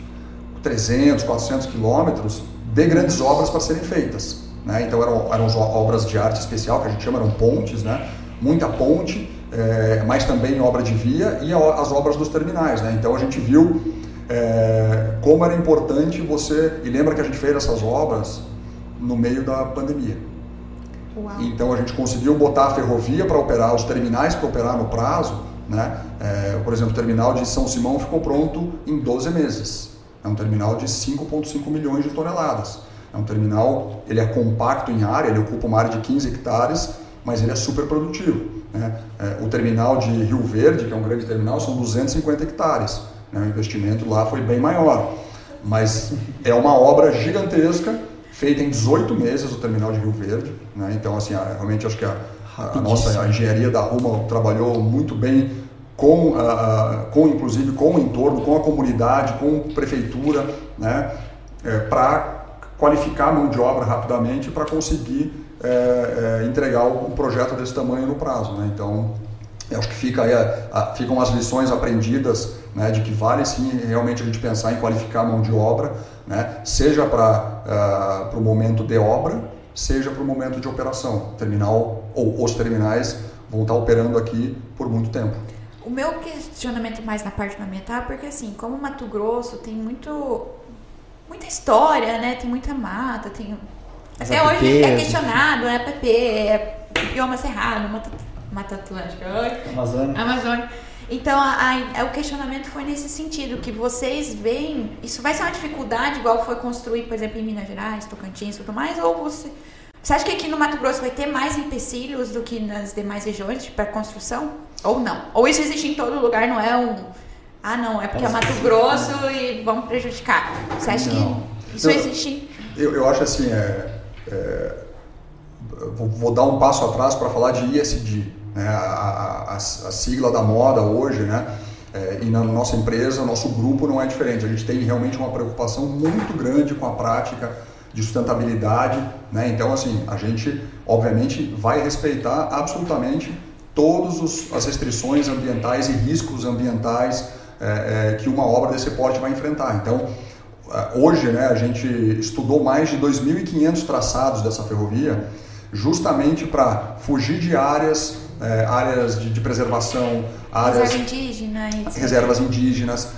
C: 300, 400 quilômetros de grandes obras para serem feitas. Né? Então eram, eram obras de arte especial, que a gente chama, eram pontes, né? muita ponte, é, mas também obra de via e as obras dos terminais. Né? Então a gente viu é, como era importante você. E lembra que a gente fez essas obras no meio da pandemia. Uau. Então a gente conseguiu botar a ferrovia para operar, os terminais para operar no prazo. Né? É, por exemplo, o terminal de São Simão ficou pronto em 12 meses. É um terminal de 5,5 milhões de toneladas. É um terminal, ele é compacto em área, ele ocupa uma área de 15 hectares, mas ele é super produtivo. Né? É, o terminal de Rio Verde, que é um grande terminal, são 250 hectares. Né? O investimento lá foi bem maior. Mas é uma obra gigantesca, feita em 18 meses, o terminal de Rio Verde. Né? Então, assim, realmente acho que a, a nossa a engenharia da Ruma trabalhou muito bem com, uh, com inclusive com o entorno, com a comunidade, com a prefeitura, né? É, para qualificar a mão de obra rapidamente para conseguir é, é, entregar um projeto desse tamanho no prazo. Né? Então, acho que fica a, a, ficam as lições aprendidas né, de que vale sim realmente a gente pensar em qualificar a mão de obra, né, seja para uh, o momento de obra, seja para o momento de operação. Terminal ou os terminais vão estar operando aqui por muito tempo.
B: O meu questionamento mais na parte ambiental, porque assim, como Mato Grosso tem muito muita história, né? Tem muita mata, tem As até APPs. hoje é questionado, é PP, é bioma cerrado, mata, mata atlântica,
A: Amazônia.
B: Amazônia. Então, a, a, o questionamento foi nesse sentido, que vocês veem, isso vai ser uma dificuldade igual foi construir, por exemplo, em Minas Gerais, Tocantins e tudo mais, ou você, você acha que aqui no Mato Grosso vai ter mais empecilhos do que nas demais regiões para construção? Ou não? Ou isso existe em todo lugar, não é um ah, não, é porque é Mato Grosso e vamos prejudicar. Você acha não. que isso eu, existe?
C: Eu, eu acho assim, é, é vou, vou, dar um passo atrás para falar de ISD, né? A, a, a, a, sigla da moda hoje, né? É, e na nossa empresa, nosso grupo não é diferente. A gente tem realmente uma preocupação muito grande com a prática de sustentabilidade, né? Então, assim, a gente, obviamente, vai respeitar absolutamente todas as restrições ambientais e riscos ambientais é, é, que uma obra desse porte vai enfrentar. Então, é, hoje né, a gente estudou mais de 2.500 traçados dessa ferrovia, justamente para fugir de áreas, é, áreas de, de, preservação, áreas reservas indígenas.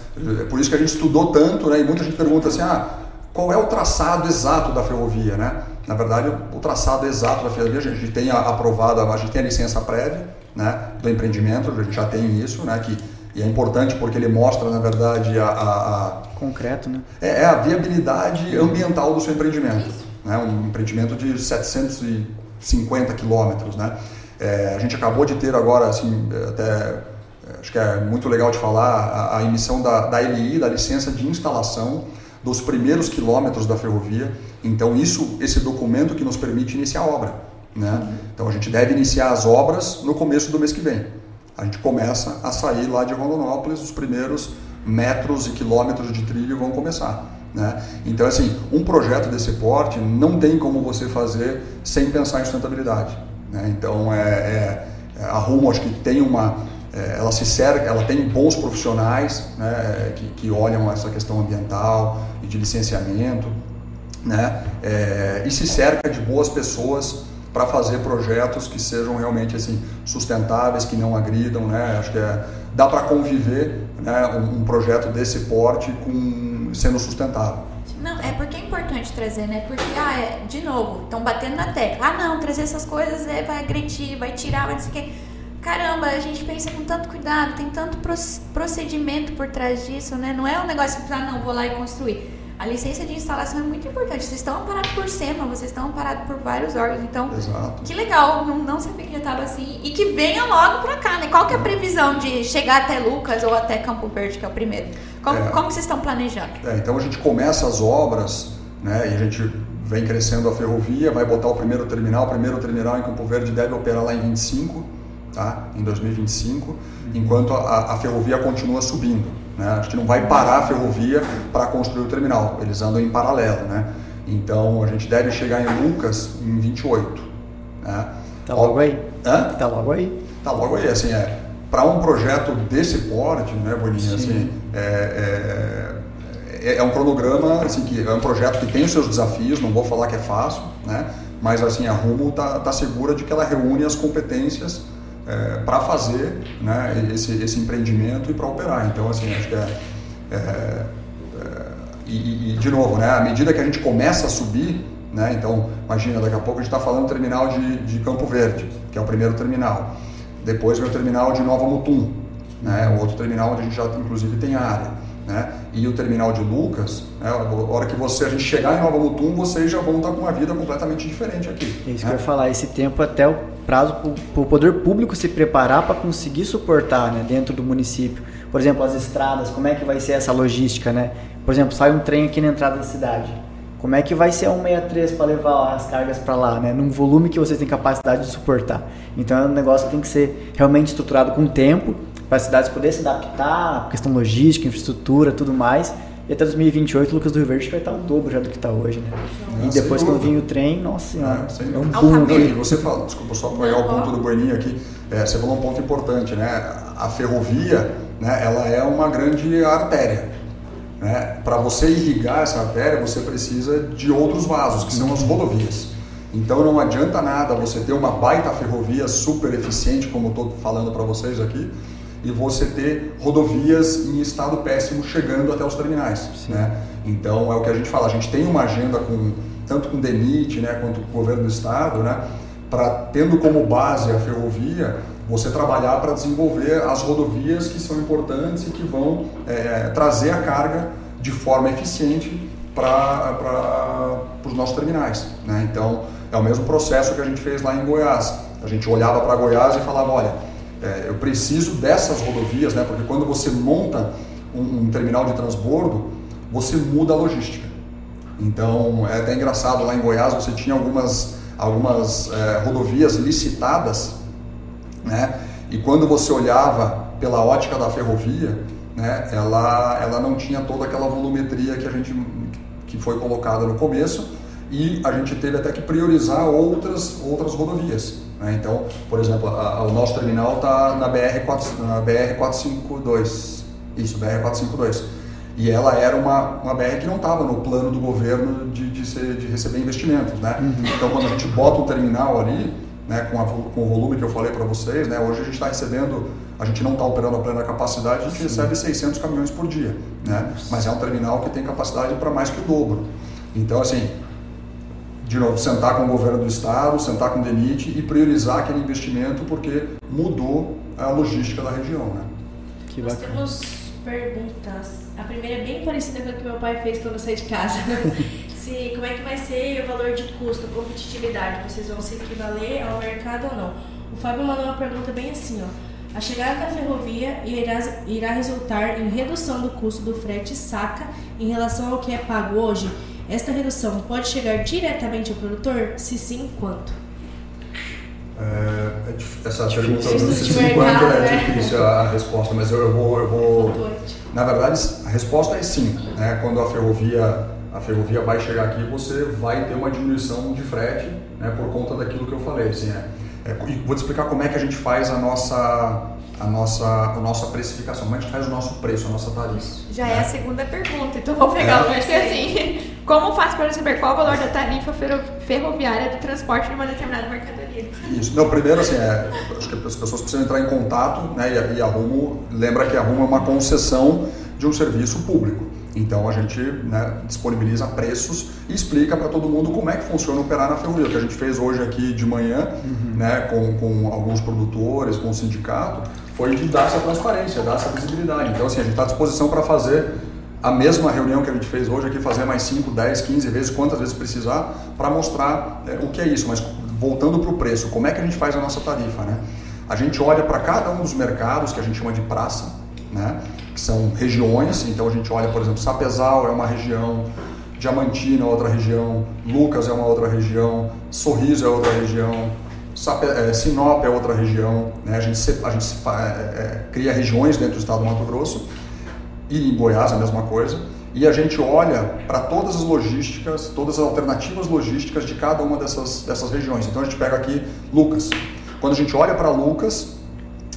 C: É por isso que a gente estudou tanto, né, e muita gente pergunta assim, ah, qual é o traçado exato da ferrovia, né? Na verdade, o traçado exato da ferrovia, a gente tem aprovada, a gente tem a licença prévia, né, do empreendimento, a gente já tem isso, né, que e é importante porque ele mostra, na verdade, a. a, a
A: Concreto, né?
C: É, é, a viabilidade ambiental do seu empreendimento. Né? Um empreendimento de 750 quilômetros, né? É, a gente acabou de ter agora, assim, até acho que é muito legal de falar, a, a emissão da, da LI, da licença de instalação dos primeiros quilômetros da ferrovia. Então, isso, esse documento que nos permite iniciar a obra. Né? Então, a gente deve iniciar as obras no começo do mês que vem a gente começa a sair lá de Rondonópolis, os primeiros metros e quilômetros de trilho vão começar. Né? Então, assim, um projeto desse porte não tem como você fazer sem pensar em sustentabilidade. Né? Então, é, é, é a Rumo acho que tem uma, é, ela se cerca, ela tem bons profissionais né, que, que olham essa questão ambiental e de licenciamento, né, é, e se cerca de boas pessoas para fazer projetos que sejam realmente assim sustentáveis, que não agridam, né? Acho que é, dá para conviver, né, um, um, projeto desse porte com sendo sustentável.
B: Não, é porque é importante trazer, né? Porque, ah, é, de novo, estão batendo na tecla. Ah, não, trazer essas coisas é, vai agredir, vai tirar, vai não sei o quê. Caramba, a gente pensa com tanto cuidado, tem tanto procedimento por trás disso, né? Não é um negócio que, ah, não, vou lá e construir. A licença de instalação é muito importante. Vocês estão amparados por SEMA, vocês estão amparados por vários órgãos. Então,
C: Exato.
B: que legal, não, não sabia que já estava assim. E que venha logo pra cá, né? Qual que é a previsão de chegar até Lucas ou até Campo Verde, que é o primeiro? Como,
C: É.
B: como vocês estão planejando?
C: É, então a gente começa as obras, né, e a gente vem crescendo a ferrovia, vai botar o primeiro terminal, o primeiro terminal em Campo Verde deve operar lá em 25, tá? Em 2025, enquanto a, a ferrovia continua subindo, né? A gente não vai parar a ferrovia para construir o terminal, eles andam em paralelo, né? Então a gente deve chegar em Lucas em 28, né?
A: Tá logo aí.
C: Hã?
A: Tá logo aí.
C: Tá logo aí, assim, é, para um projeto desse porte, né, Boninho, assim, é, é, é um cronograma, assim, que é um projeto que tem os seus desafios, não vou falar que é fácil, né, mas assim, a Rumo tá, tá segura de que ela reúne as competências para fazer né, esse, esse empreendimento e para operar. Então, assim, acho que é, é, é, e, e, de novo, né, à medida que a gente começa a subir, né, então, imagina, daqui a pouco a gente está falando do terminal de, de Campo Verde, que é o primeiro terminal. Depois vem o terminal de Nova Mutum, né, o outro terminal onde a gente já, inclusive, tem área. Né? E o terminal de Lucas, né, a hora que você, a gente chegar em Nova Mutum, vocês já vão estar com uma vida completamente diferente aqui.
A: É isso
C: né?
A: que eu ia falar, esse tempo até o prazo para o poder público se preparar para conseguir suportar né, dentro do município. Por exemplo, as estradas, como é que vai ser essa logística, né? Por exemplo, sai um trem aqui na entrada da cidade. Como é que vai ser a 163 para levar as cargas para lá, né? Num volume que vocês têm capacidade de suportar. Então é um negócio que tem que ser realmente estruturado com tempo para as cidades poderem se adaptar, questão logística, infraestrutura, tudo mais. E até 2028 o Lucas do Rio Verde vai estar o dobro já do que está hoje, né?
C: Não,
A: e depois quando vir o trem, nossa senhora,
C: É,
A: é um boom.
B: Altamente.
C: E você fala, desculpa só pegar o ponto do Boninho aqui, é, você falou um ponto importante, né? A ferrovia, né, ela é uma grande artéria. Né? Para você irrigar essa artéria, você precisa de outros vasos, que são as rodovias. Então não adianta nada você ter uma baita ferrovia super eficiente, como eu estou falando para vocês aqui, e você ter rodovias em estado péssimo chegando até os terminais. Né? Então é o que a gente fala, a gente tem uma agenda com tanto com o DENIT né, quanto com o governo do estado, né, para tendo como base a ferrovia, você trabalhar para desenvolver as rodovias que são importantes e que vão é, trazer a carga de forma eficiente para os nossos terminais. Né? Então, é o mesmo processo que a gente fez lá em Goiás. A gente olhava para Goiás e falava, olha, é, eu preciso dessas rodovias, né? porque quando você monta um, um terminal de transbordo, você muda a logística. Então, é até engraçado, lá em Goiás você tinha algumas, algumas é, rodovias licitadas, né? E quando você olhava pela ótica da ferrovia, né, ela, ela não tinha toda aquela volumetria que a gente que foi colocada no começo e a gente teve até que priorizar outras outras rodovias. Né? Então, por exemplo, a, a, o nosso terminal está na BR 4, na BR 452, isso, BR 452. E ela era uma, uma BR que não estava no plano do governo de, de, ser, de receber investimentos. Né? Então, quando a gente bota um terminal ali, né, com, a, com o volume que eu falei para vocês, né, hoje a gente está recebendo, a gente não está operando a plena capacidade, a gente recebe 600 caminhões por dia. Né? Mas é um terminal que tem capacidade para mais que o dobro. Então, assim, de novo, sentar com o governo do estado, sentar com o DENIT e priorizar aquele investimento porque mudou a logística da região. Né?
A: Que
D: Nós
A: bacana.
D: temos perguntas. A primeira é bem parecida com a que meu pai fez quando eu saí de casa. Se, como é que vai ser o valor de custo, competitividade? Vocês vão se equivaler ao mercado ou não? O Fábio mandou uma pergunta bem assim, ó. A chegada da ferrovia irá, irá resultar em redução do custo do frete saca em relação ao que é pago hoje? Esta redução pode chegar diretamente ao produtor? Se sim, quanto?
C: É, é essa pergunta não
D: Difícil
C: sei
D: de
C: se quanto é
D: né?
C: difícil a resposta, mas eu, eu vou, eu vou. Na verdade, a resposta é sim. Né? Quando a ferrovia, a ferrovia vai chegar aqui, você vai ter uma diminuição de frete né? por conta daquilo que eu falei. Assim, é, é, e vou te explicar como é que a gente faz a nossa, a nossa, a nossa precificação, como a gente faz o nosso preço, a nossa tarifa.
B: Já
C: né?
B: é a segunda pergunta, então vou pegar
C: É.
B: o porque assim, como faço para saber qual o valor da tarifa ferro- ferroviária do transporte de uma determinada mercadoria?
C: Isso. Não, primeiro, assim, é, acho que as pessoas precisam entrar em contato, né? E e a Rumo, lembra que a Rumo é uma concessão de um serviço público. Então a gente né, disponibiliza preços e explica para todo mundo como é que funciona operar na ferrovia. O que a gente fez hoje aqui de manhã, né, com, com alguns produtores, com o sindicato, foi de dar essa transparência, dar essa visibilidade. Então, assim, a gente está à disposição para fazer a mesma reunião que a gente fez hoje aqui, fazer mais 5, 10, 15 vezes, quantas vezes precisar, para mostrar é, o que é isso. Mas voltando para o preço, como é que a gente faz a nossa tarifa? Né? A gente olha para cada um dos mercados que a gente chama de praça, né? Que são regiões, então a gente olha, por exemplo, Sapezal é uma região, Diamantina é outra região, Lucas é uma outra região, Sorriso é outra região, Sape, é, Sinop é outra região, né? a gente, a gente é, é, cria regiões dentro do estado do Mato Grosso, e em Goiás a mesma coisa, e a gente olha para todas as logísticas, todas as alternativas logísticas de cada uma dessas, dessas regiões. Então a gente pega aqui Lucas. Quando a gente olha para Lucas,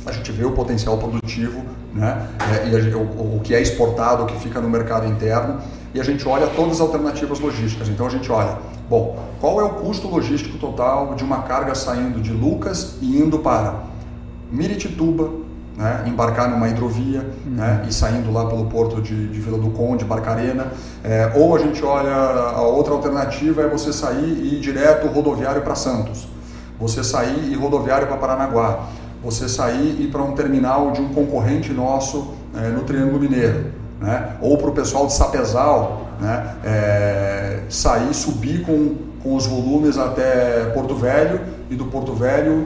C: a gente vê o potencial produtivo, né? É, e a, o, o, que é exportado, o que fica no mercado interno, e a gente olha todas as alternativas logísticas. Então a gente olha, bom, qual é o custo logístico total de uma carga saindo de Lucas e indo para Miritituba, né, embarcar numa hidrovia uhum. né, e saindo lá pelo porto de, de Vila do Conde, Barcarena. É, ou a gente olha, a outra alternativa é você sair e ir direto rodoviário para Santos. Você sair e rodoviário para Paranaguá. Você sair e ir para um terminal de um concorrente nosso é, no Triângulo Mineiro. Né? Ou para o pessoal de Sapezal, né? É, sair, subir com, com os volumes até Porto Velho e do Porto Velho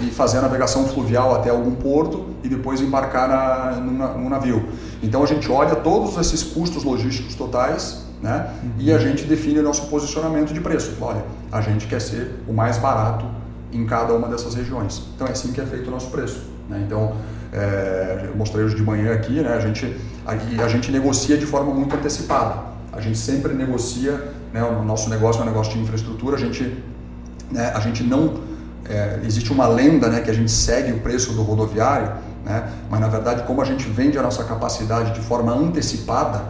C: e, fazer a navegação fluvial até algum porto e depois embarcar na, no, no navio. Então a gente olha todos esses custos logísticos totais né? Uhum. E a gente define o nosso posicionamento de preço. Olha, a gente quer ser o mais barato em cada uma dessas regiões. Então é assim que é feito o nosso preço. Né? Então, é, eu mostrei hoje de manhã aqui, né? a, gente, a, a gente negocia de forma muito antecipada. A gente sempre negocia, né? o nosso negócio é um negócio de infraestrutura, a gente, né? a gente não é, existe uma lenda né, que a gente segue o preço do rodoviário, né, mas na verdade, como a gente vende a nossa capacidade de forma antecipada,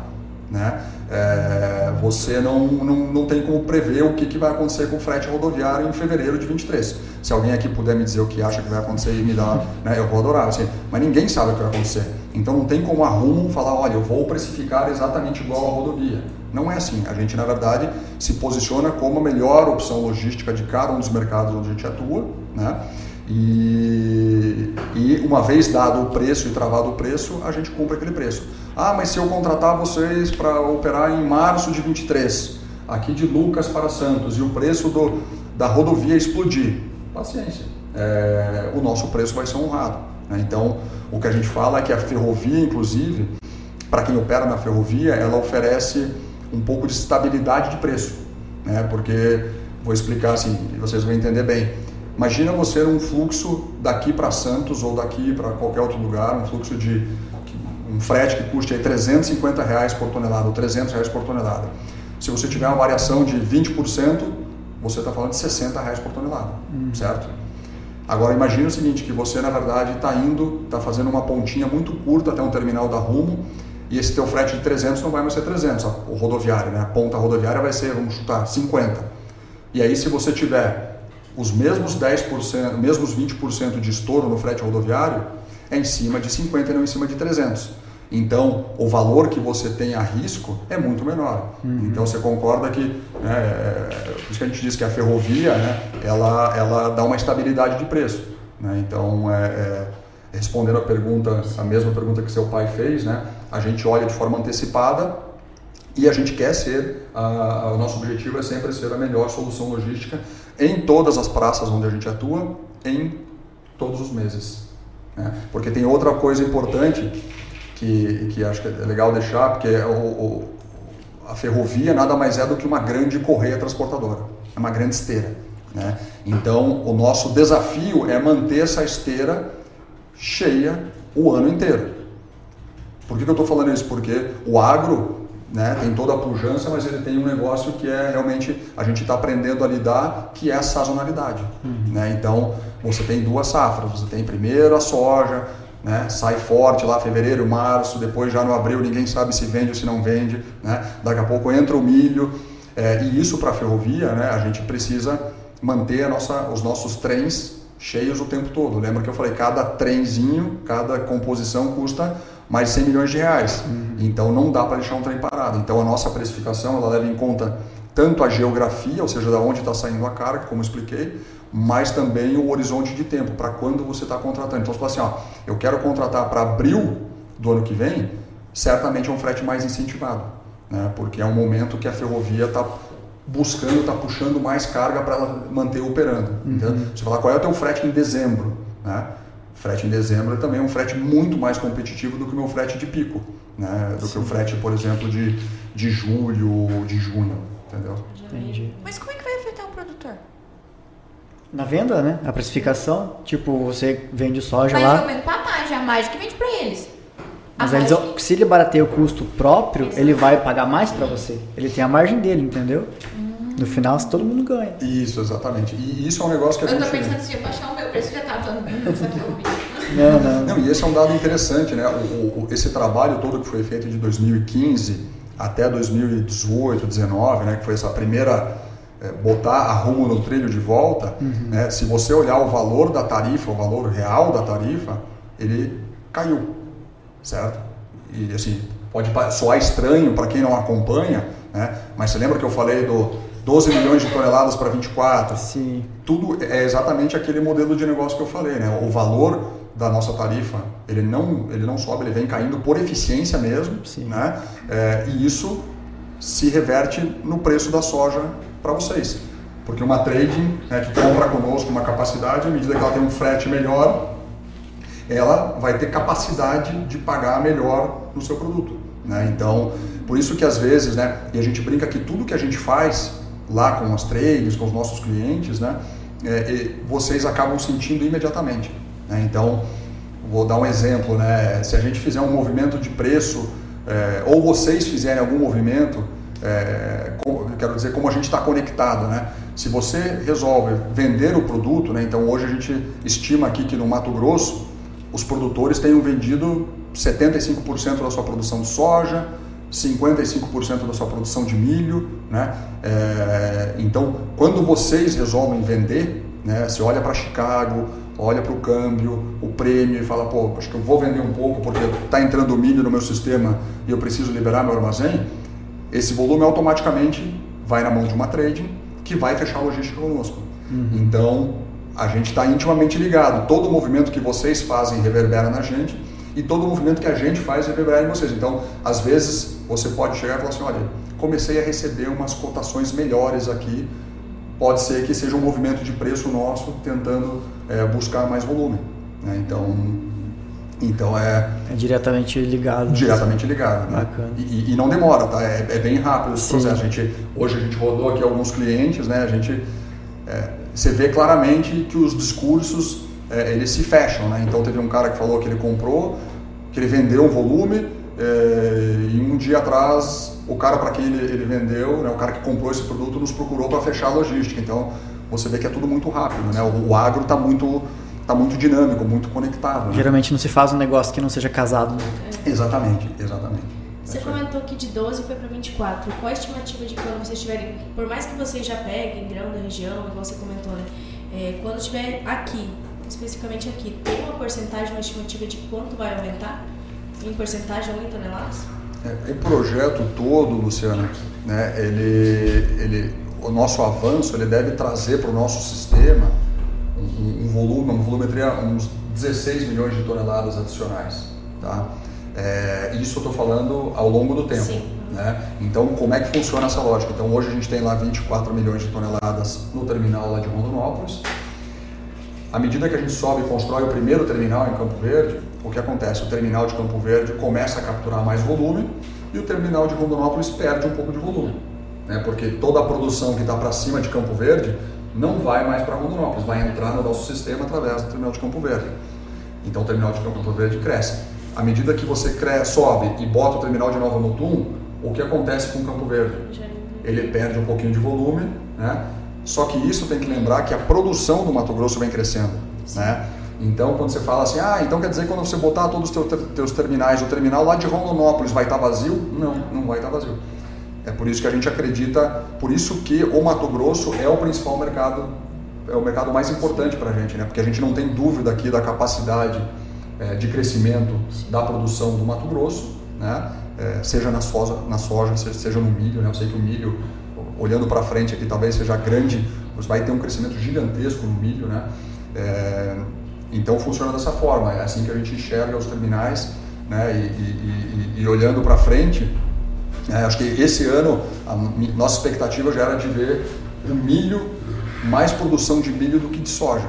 C: né, é, você não, não, não tem como prever o que, que vai acontecer com o frete rodoviário em fevereiro de 23. Se alguém aqui puder me dizer o que acha que vai acontecer e me dar, né, eu vou adorar. Assim, mas ninguém sabe o que vai acontecer. Então não tem como a Rumo falar, olha, eu vou precificar exatamente igual a rodovia. Não é assim. A gente, na verdade, se posiciona como a melhor opção logística de cada um dos mercados onde a gente atua, né? E, e, uma vez dado o preço e travado o preço, a gente cumpre aquele preço. Ah, mas se eu contratar vocês para operar em março de 23, aqui de Lucas para Santos, e o preço do, da rodovia explodir, paciência, é, o nosso preço vai ser honrado. Né? Então, o que a gente fala é que a ferrovia, inclusive, para quem opera na ferrovia, ela oferece um pouco de estabilidade de preço, né? porque, vou explicar assim, vocês vão entender bem Imagina você num fluxo daqui para Santos ou daqui para qualquer outro lugar, um fluxo de um frete que custe aí 350 reais por tonelada ou 300 reais por tonelada. Se você tiver uma variação de 20%, você está falando de 60 reais por tonelada, hum. certo? Agora imagine o seguinte, que você na verdade está indo, está fazendo uma pontinha muito curta até um terminal da Rumo e esse teu frete de 300 não vai mais ser 300, o rodoviário, né? A ponta rodoviária vai ser, vamos chutar, 50. E aí se você tiver os mesmos 10%, mesmos 20% de estouro no frete rodoviário é em cima de 50 e não em cima de 300. Então, o valor que você tem a risco é muito menor. Uhum. Então, você concorda que, né, é, por isso que a gente diz que a ferrovia, né, ela, ela dá uma estabilidade de preço. Né? Então, é, é, respondendo a pergunta, a mesma pergunta que seu pai fez, né, a gente olha de forma antecipada e a gente quer ser, a, a, o nosso objetivo é sempre ser a melhor solução logística em todas as praças onde a gente atua, em todos os meses. Né? Porque tem outra coisa importante que, que acho que é legal deixar, porque é o, o, a ferrovia nada mais é do que uma grande correia transportadora, é uma grande esteira. Né? Então, o nosso desafio é manter essa esteira cheia o ano inteiro. Por que, que eu estou falando isso? Porque o agro né? tem toda a pujança, mas ele tem um negócio que é realmente a gente está aprendendo a lidar, que é a sazonalidade. Uhum. Né? Então você tem duas safras, você tem primeiro a soja, né? sai forte lá fevereiro, março, depois já no abril ninguém sabe se vende ou se não vende, né? daqui a pouco entra o milho, é, e isso para a ferrovia né? a gente precisa manter nossa, os nossos trens cheios o tempo todo. Lembra que eu falei, cada trenzinho, cada composição custa mais de 100 milhões de reais. Uhum. Então não dá para deixar um trem parado. Então a nossa precificação ela leva em conta tanto a geografia, ou seja, da onde está saindo a carga, como eu expliquei, mas também o horizonte de tempo, para quando você está contratando. Então você fala assim, ó, eu quero contratar para abril do ano que vem, certamente é um frete mais incentivado, né? porque é um momento que a ferrovia está buscando, está puxando mais carga para ela manter operando. Uhum. Então, você fala qual é o teu frete em dezembro, né? Frete em dezembro é também um frete muito mais competitivo do que o meu frete de pico, né? Do Sim. que o frete, por exemplo, de, de julho ou de junho, entendeu?
B: Entendi. Mas como é que vai afetar o produtor?
A: Na venda, né? A precificação, tipo, você vende soja
B: Mas
A: lá...
B: Mas aumentar a margem, a margem que vende para eles.
A: Mas eles, se ele barateia o custo próprio, Exato. ele vai pagar mais para você. Ele tem a margem dele, entendeu? Hum. No final, todo mundo ganha.
C: Isso, exatamente. E isso é um negócio que a
B: eu
C: gente...
B: Eu tô pensando se eu baixar o meu preço, já tá todo mundo
C: não, não. não, e esse é um dado interessante, né? O, o, esse trabalho todo que foi feito de 2015 até 2018, 2019, né? Que foi essa primeira é, botar a rumo no trilho de volta, uhum. né? Se você olhar o valor da tarifa, o valor real da tarifa, ele caiu certo? E assim, pode soar estranho para quem não acompanha, né? mas você lembra que eu falei do 12 milhões de toneladas para 24?
A: Sim.
C: Tudo é exatamente aquele modelo de negócio que eu falei, né? O valor da nossa tarifa, ele não, ele não sobe, ele vem caindo por eficiência mesmo,
A: Sim.
C: né? É, e isso se reverte no preço da soja para vocês. Porque uma trading né, que compra conosco uma capacidade, à medida que ela tem um frete melhor, ela vai ter capacidade de pagar melhor no seu produto. Né? Então, por isso que às vezes, né, e a gente brinca que tudo que a gente faz lá com as trades, com os nossos clientes, né, é, vocês acabam sentindo imediatamente. Né? Então, vou dar um exemplo, né? se a gente fizer um movimento de preço, é, ou vocês fizerem algum movimento, é, com, quero dizer, como a gente está conectado, né? Se você resolve vender o produto, né? Então hoje a gente estima aqui que no Mato Grosso os produtores tenham vendido 75% da sua produção de soja, 55% da sua produção de milho, né? É, então, quando vocês resolvem vender, né? Você olha para Chicago, olha para o câmbio, o prêmio e fala, pô, acho que eu vou vender um pouco porque está entrando milho no meu sistema e eu preciso liberar meu armazém. Esse volume automaticamente vai na mão de uma trading que vai fechar a logística conosco. Uhum. Então, a gente está intimamente ligado. Todo movimento que vocês fazem reverbera na gente e todo movimento que a gente faz reverbera em vocês. Então, às vezes, você pode chegar e falar assim: olha, comecei a receber umas cotações melhores aqui. Pode ser que seja um movimento de preço nosso tentando é, buscar mais volume. Né? Então, então é.
A: É diretamente ligado.
C: Diretamente ligado. Né? E, e, não demora, tá? É, é bem rápido esse Sim. processo. A gente, hoje a gente rodou aqui alguns clientes, né? A gente. É, você vê claramente que os discursos é, eles se fecham, né? Então teve um cara que falou que ele comprou, que ele vendeu um volume é, e um dia atrás o cara para quem ele, ele, vendeu, né, o cara que comprou esse produto nos procurou para fechar a logística. Então você vê que é tudo muito rápido, né? O, o agro está muito tá muito dinâmico, muito conectado. Né?
A: Geralmente não se faz um negócio que não seja casado. Né?
C: Exatamente, exatamente.
D: Você comentou que de 12 foi para 24. Qual a estimativa de quando vocês tiverem, por mais que vocês já peguem grão da região, igual você comentou, né? É, quando estiver aqui, especificamente aqui, tem uma porcentagem, uma estimativa de quanto vai aumentar em porcentagem ou em toneladas?
C: É, o projeto todo, Luciana, né, ele, ele, o nosso avanço ele deve trazer para o nosso sistema um, um volume, uma volumetria, uns 16 milhões de toneladas adicionais. Tá? É, isso eu estou falando ao longo do tempo. Né? Então, como é que funciona essa lógica? Então, hoje a gente tem lá 24 milhões de toneladas no terminal lá de Rondonópolis. À medida que a gente sobe e constrói o primeiro terminal em Campo Verde, o que acontece? O terminal de Campo Verde começa a capturar mais volume e o terminal de Rondonópolis perde um pouco de volume. Né? Porque toda a produção que está para cima de Campo Verde não vai mais para Rondonópolis, vai entrar no nosso sistema através do terminal de Campo Verde. Então, o terminal de Campo Verde cresce à medida que você cresce, sobe e bota o terminal de Nova Mutum, o que acontece com o Campo Verde? Ele perde um pouquinho de volume, né? Só que isso tem que lembrar que a produção do Mato Grosso vem crescendo, né? Então, quando você fala assim, ah, então quer dizer que quando você botar todos os teus, teus terminais, o terminal lá de Rondonópolis vai estar vazio? Não, não vai estar vazio. É por isso que a gente acredita, por isso que o Mato Grosso é o principal mercado, é o mercado mais importante para a gente, né? Porque a gente não tem dúvida aqui da capacidade é, de crescimento da produção do Mato Grosso, né? É, seja na soja, na soja, seja no milho. Né? Eu sei que o milho, olhando para frente aqui, talvez seja grande, você vai ter um crescimento gigantesco no milho. Né? É, então funciona dessa forma, é assim que a gente enxerga os terminais né, e, e, e, e olhando para frente, é, acho que esse ano a nossa expectativa já era de ver o milho, mais produção de milho do que de soja.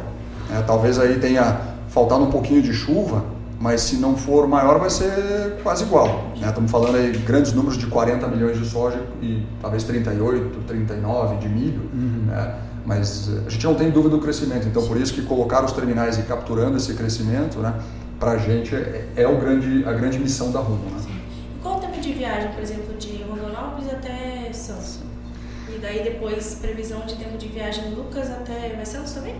C: É, talvez aí tenha faltado um pouquinho de chuva, mas se não for maior vai ser quase igual. Né? Estamos falando aí grandes números de 40 milhões de soja e talvez 38, 39 de milho, uhum. né? mas a gente não tem dúvida do crescimento, então por isso que colocar os terminais e capturando esse crescimento, né? para a gente é, é, o grande, a grande missão da Rumo. Né?
D: Qual o tempo de viagem, por exemplo, de Rondonópolis até Santos? E daí depois previsão de tempo de viagem Lucas até vai Santos também?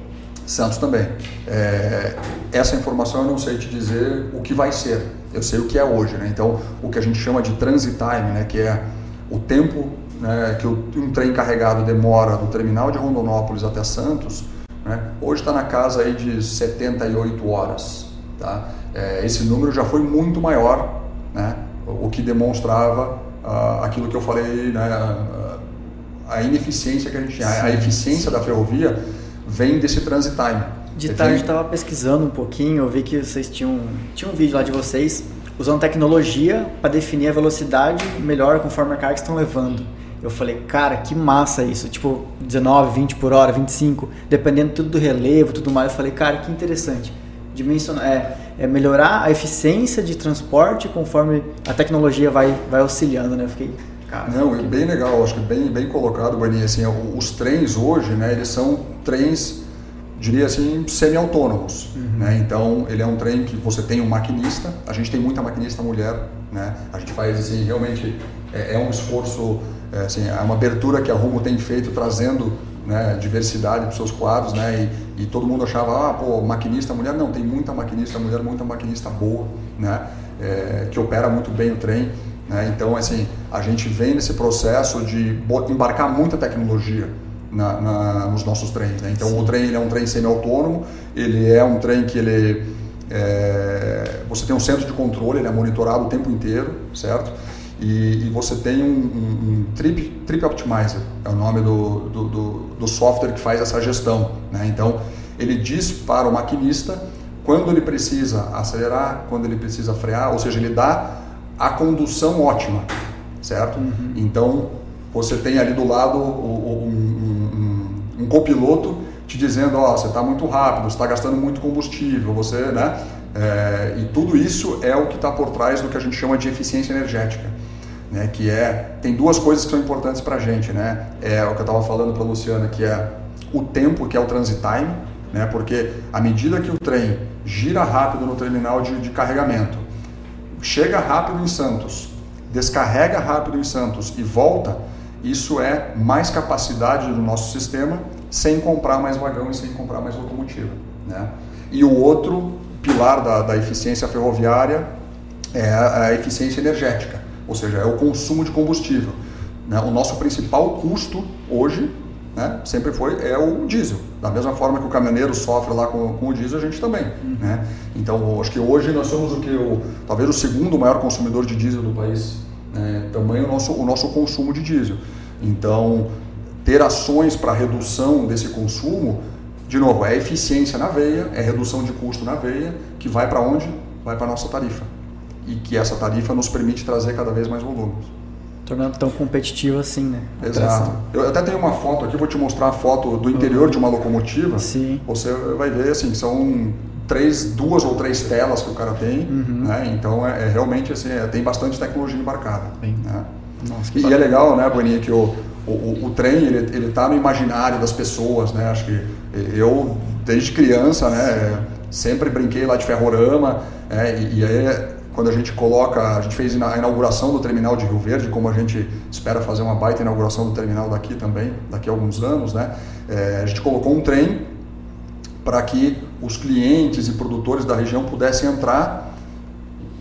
C: Santos também. É, essa informação eu não sei te dizer o que vai ser. Eu sei o que é hoje, né? Então, o que a gente chama de transit time, né? Que é o tempo né, que um trem carregado demora do terminal de Rondonópolis até Santos, né? Hoje está na casa aí de 78 horas, tá? É, esse número já foi muito maior, né? O que demonstrava uh, aquilo que eu falei, né? A, ineficiência que a gente tinha, a eficiência da ferrovia vem desse transit time.
A: De tarde eu estava pesquisando um pouquinho, eu vi que vocês tinham, tinha um vídeo lá de vocês usando tecnologia para definir a velocidade melhor conforme a carga que estão levando. Eu falei, cara, que massa isso. Tipo, 19, 20 por hora, 25, dependendo tudo do relevo, tudo mais. Eu falei, cara, que interessante. Dimensionar, é, é melhorar a eficiência de transporte conforme a tecnologia vai, vai auxiliando, né? Eu fiquei,
C: Cara, Não, bem legal, acho que bem, bem colocado, Boninho. Assim, os trens hoje, né, eles são trens, diria assim, semi-autônomos. Uhum. Né? Então, ele é um trem que você tem um maquinista, a gente tem muita maquinista mulher, né? a gente faz, assim, realmente, é, é um esforço, é, assim, é uma abertura que a Rumo tem feito, trazendo né, diversidade para os seus quadros, né, e, e, todo mundo achava, ah, pô, maquinista mulher, não, tem muita maquinista mulher, muita maquinista boa, né, é, que opera muito bem o trem. Né? Então, assim, a gente vem nesse processo de embarcar muita tecnologia na, na, nos nossos trens. Né? Então, Sim. o trem ele é um trem semi-autônomo, ele é um trem que ele é, você tem um centro de controle, ele é monitorado o tempo inteiro, certo? E, e você tem um, um, um, trip, trip Optimizer, é o nome do, do, do, do software que faz essa gestão. Né? Então, ele diz para o maquinista quando ele precisa acelerar, quando ele precisa frear, ou seja, ele dá a condução ótima, certo? Uhum. Então, você tem ali do lado um, um, um copiloto te dizendo, ó, oh, você está muito rápido, você está gastando muito combustível, você, né? É, e tudo isso é o que está por trás do que a gente chama de eficiência energética, né? Que é tem duas coisas que são importantes para a gente, né? É o que eu estava falando para a Luciana, que é o tempo, que é o transit time, né? Porque à medida que o trem gira rápido no terminal de, de carregamento chega rápido em Santos, descarrega rápido em Santos e volta, isso é mais capacidade do nosso sistema sem comprar mais vagão e sem comprar mais locomotiva. Né? E o outro pilar da, da eficiência ferroviária é a, eficiência energética, ou seja, é o consumo de combustível. Né? O nosso principal custo hoje né, sempre foi é o diesel. Da mesma forma que o caminhoneiro sofre lá com, com o diesel, a gente também. Uhum. Né? Então, acho que hoje nós somos o que o, talvez o segundo maior consumidor de diesel do país. Né? Também o nosso, o nosso consumo de diesel. Então, ter ações para redução desse consumo, de novo, é eficiência na veia, é redução de custo na veia, que vai para onde? Vai para a nossa tarifa. E que essa tarifa nos permite trazer cada vez mais volumes
A: tornando tão competitivo assim, né?
C: Exato. Eu até tenho uma foto aqui, vou te mostrar a foto do interior de uma locomotiva.
A: Sim.
C: Você vai ver, assim, são três, duas ou três telas que o cara tem, uhum. né? Então é, é, realmente assim, é, tem bastante tecnologia embarcada. Né? Nossa, e, e, é legal, né, Boninho, que o, o, o, trem ele ele tá no imaginário das pessoas, né? Acho que eu desde criança, né, sempre brinquei lá de ferrorama, né? e, e aí quando a gente coloca, a gente fez a inauguração do terminal de Rio Verde, como a gente espera fazer uma baita inauguração do terminal daqui também, daqui a alguns anos, né? É, a gente colocou um trem para que os clientes e produtores da região pudessem entrar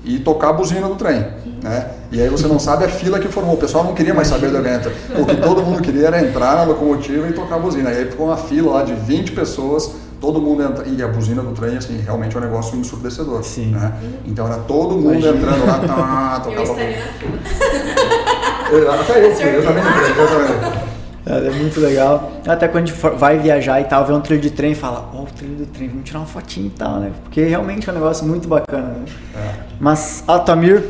C: e tocar a buzina do trem, né? E aí você não sabe a fila que formou. O pessoal não queria mais saber do evento. O que todo mundo queria era entrar na locomotiva e tocar a buzina. E aí ficou uma fila lá de 20 pessoas todo mundo entra, e a buzina do trem, assim, realmente é um negócio ensurdecedor. Sim. Né? Então era todo mundo Imagina. entrando lá, tá,
D: tocava. Eu estaria na fila.
C: Até eu, eu também entrei, eu também.
A: É, é muito legal. Até quando a gente for- vai viajar e tal, vê um trilho de trem e fala, ó, o trilho do trem, vamos tirar uma fotinha e tal, né? Porque realmente é um negócio muito bacana, né?
C: É.
A: Mas, Altamir,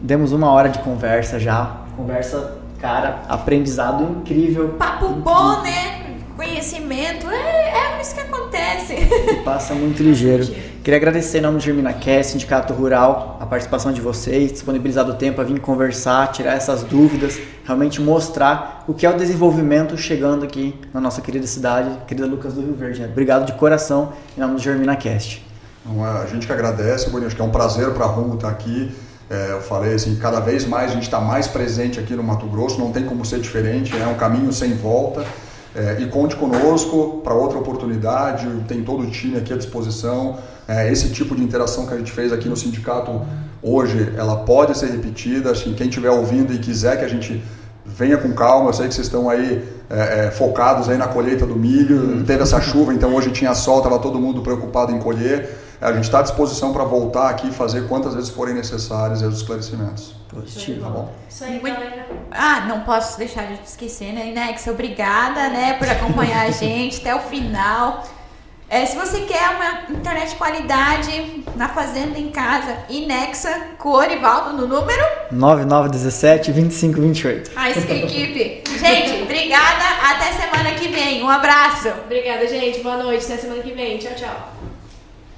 A: demos uma hora de conversa já. Conversa, cara, aprendizado incrível.
B: Papo bom, né? Conhecimento. É, é isso que acontece.
A: Passa muito ligeiro. Queria agradecer em nome do GerminaCast, Sindicato Rural, a participação de vocês, disponibilizado o tempo para vir conversar, tirar essas dúvidas, realmente mostrar o que é o desenvolvimento chegando aqui na nossa querida cidade, querida Lucas do Rio Verde. Obrigado de coração em nome do GerminaCast.
C: Então, a gente que agradece, Boninho, acho que é um prazer para a Rumo estar aqui. É, eu falei assim, cada vez mais a gente está mais presente aqui no Mato Grosso, não tem como ser diferente, é um caminho sem volta. É, e conte conosco para outra oportunidade, tem todo o time aqui à disposição. É, esse tipo de interação que a gente fez aqui no sindicato hoje, ela pode ser repetida. Assim, quem estiver ouvindo e quiser que a gente venha com calma, eu sei que vocês estão aí é, é, focados aí na colheita do milho, teve essa chuva, então hoje tinha sol, estava todo mundo preocupado em colher. A gente está à disposição para voltar aqui e fazer quantas vezes forem necessários os esclarecimentos.
A: Positivo.
C: Tá bom?
D: Isso aí,
B: Muito-. Ah, não posso deixar de esquecer, né, Inex? Obrigada, né, por acompanhar a gente até o final. É, se você quer uma internet de qualidade na fazenda, em casa, Inexa, com o Orivaldo no número.
A: 9917 2528.
B: Ah, isso que é equipe. Gente, obrigada. Até semana que vem. Um abraço.
D: Obrigada, gente. Boa noite. Até semana que vem. Tchau, tchau.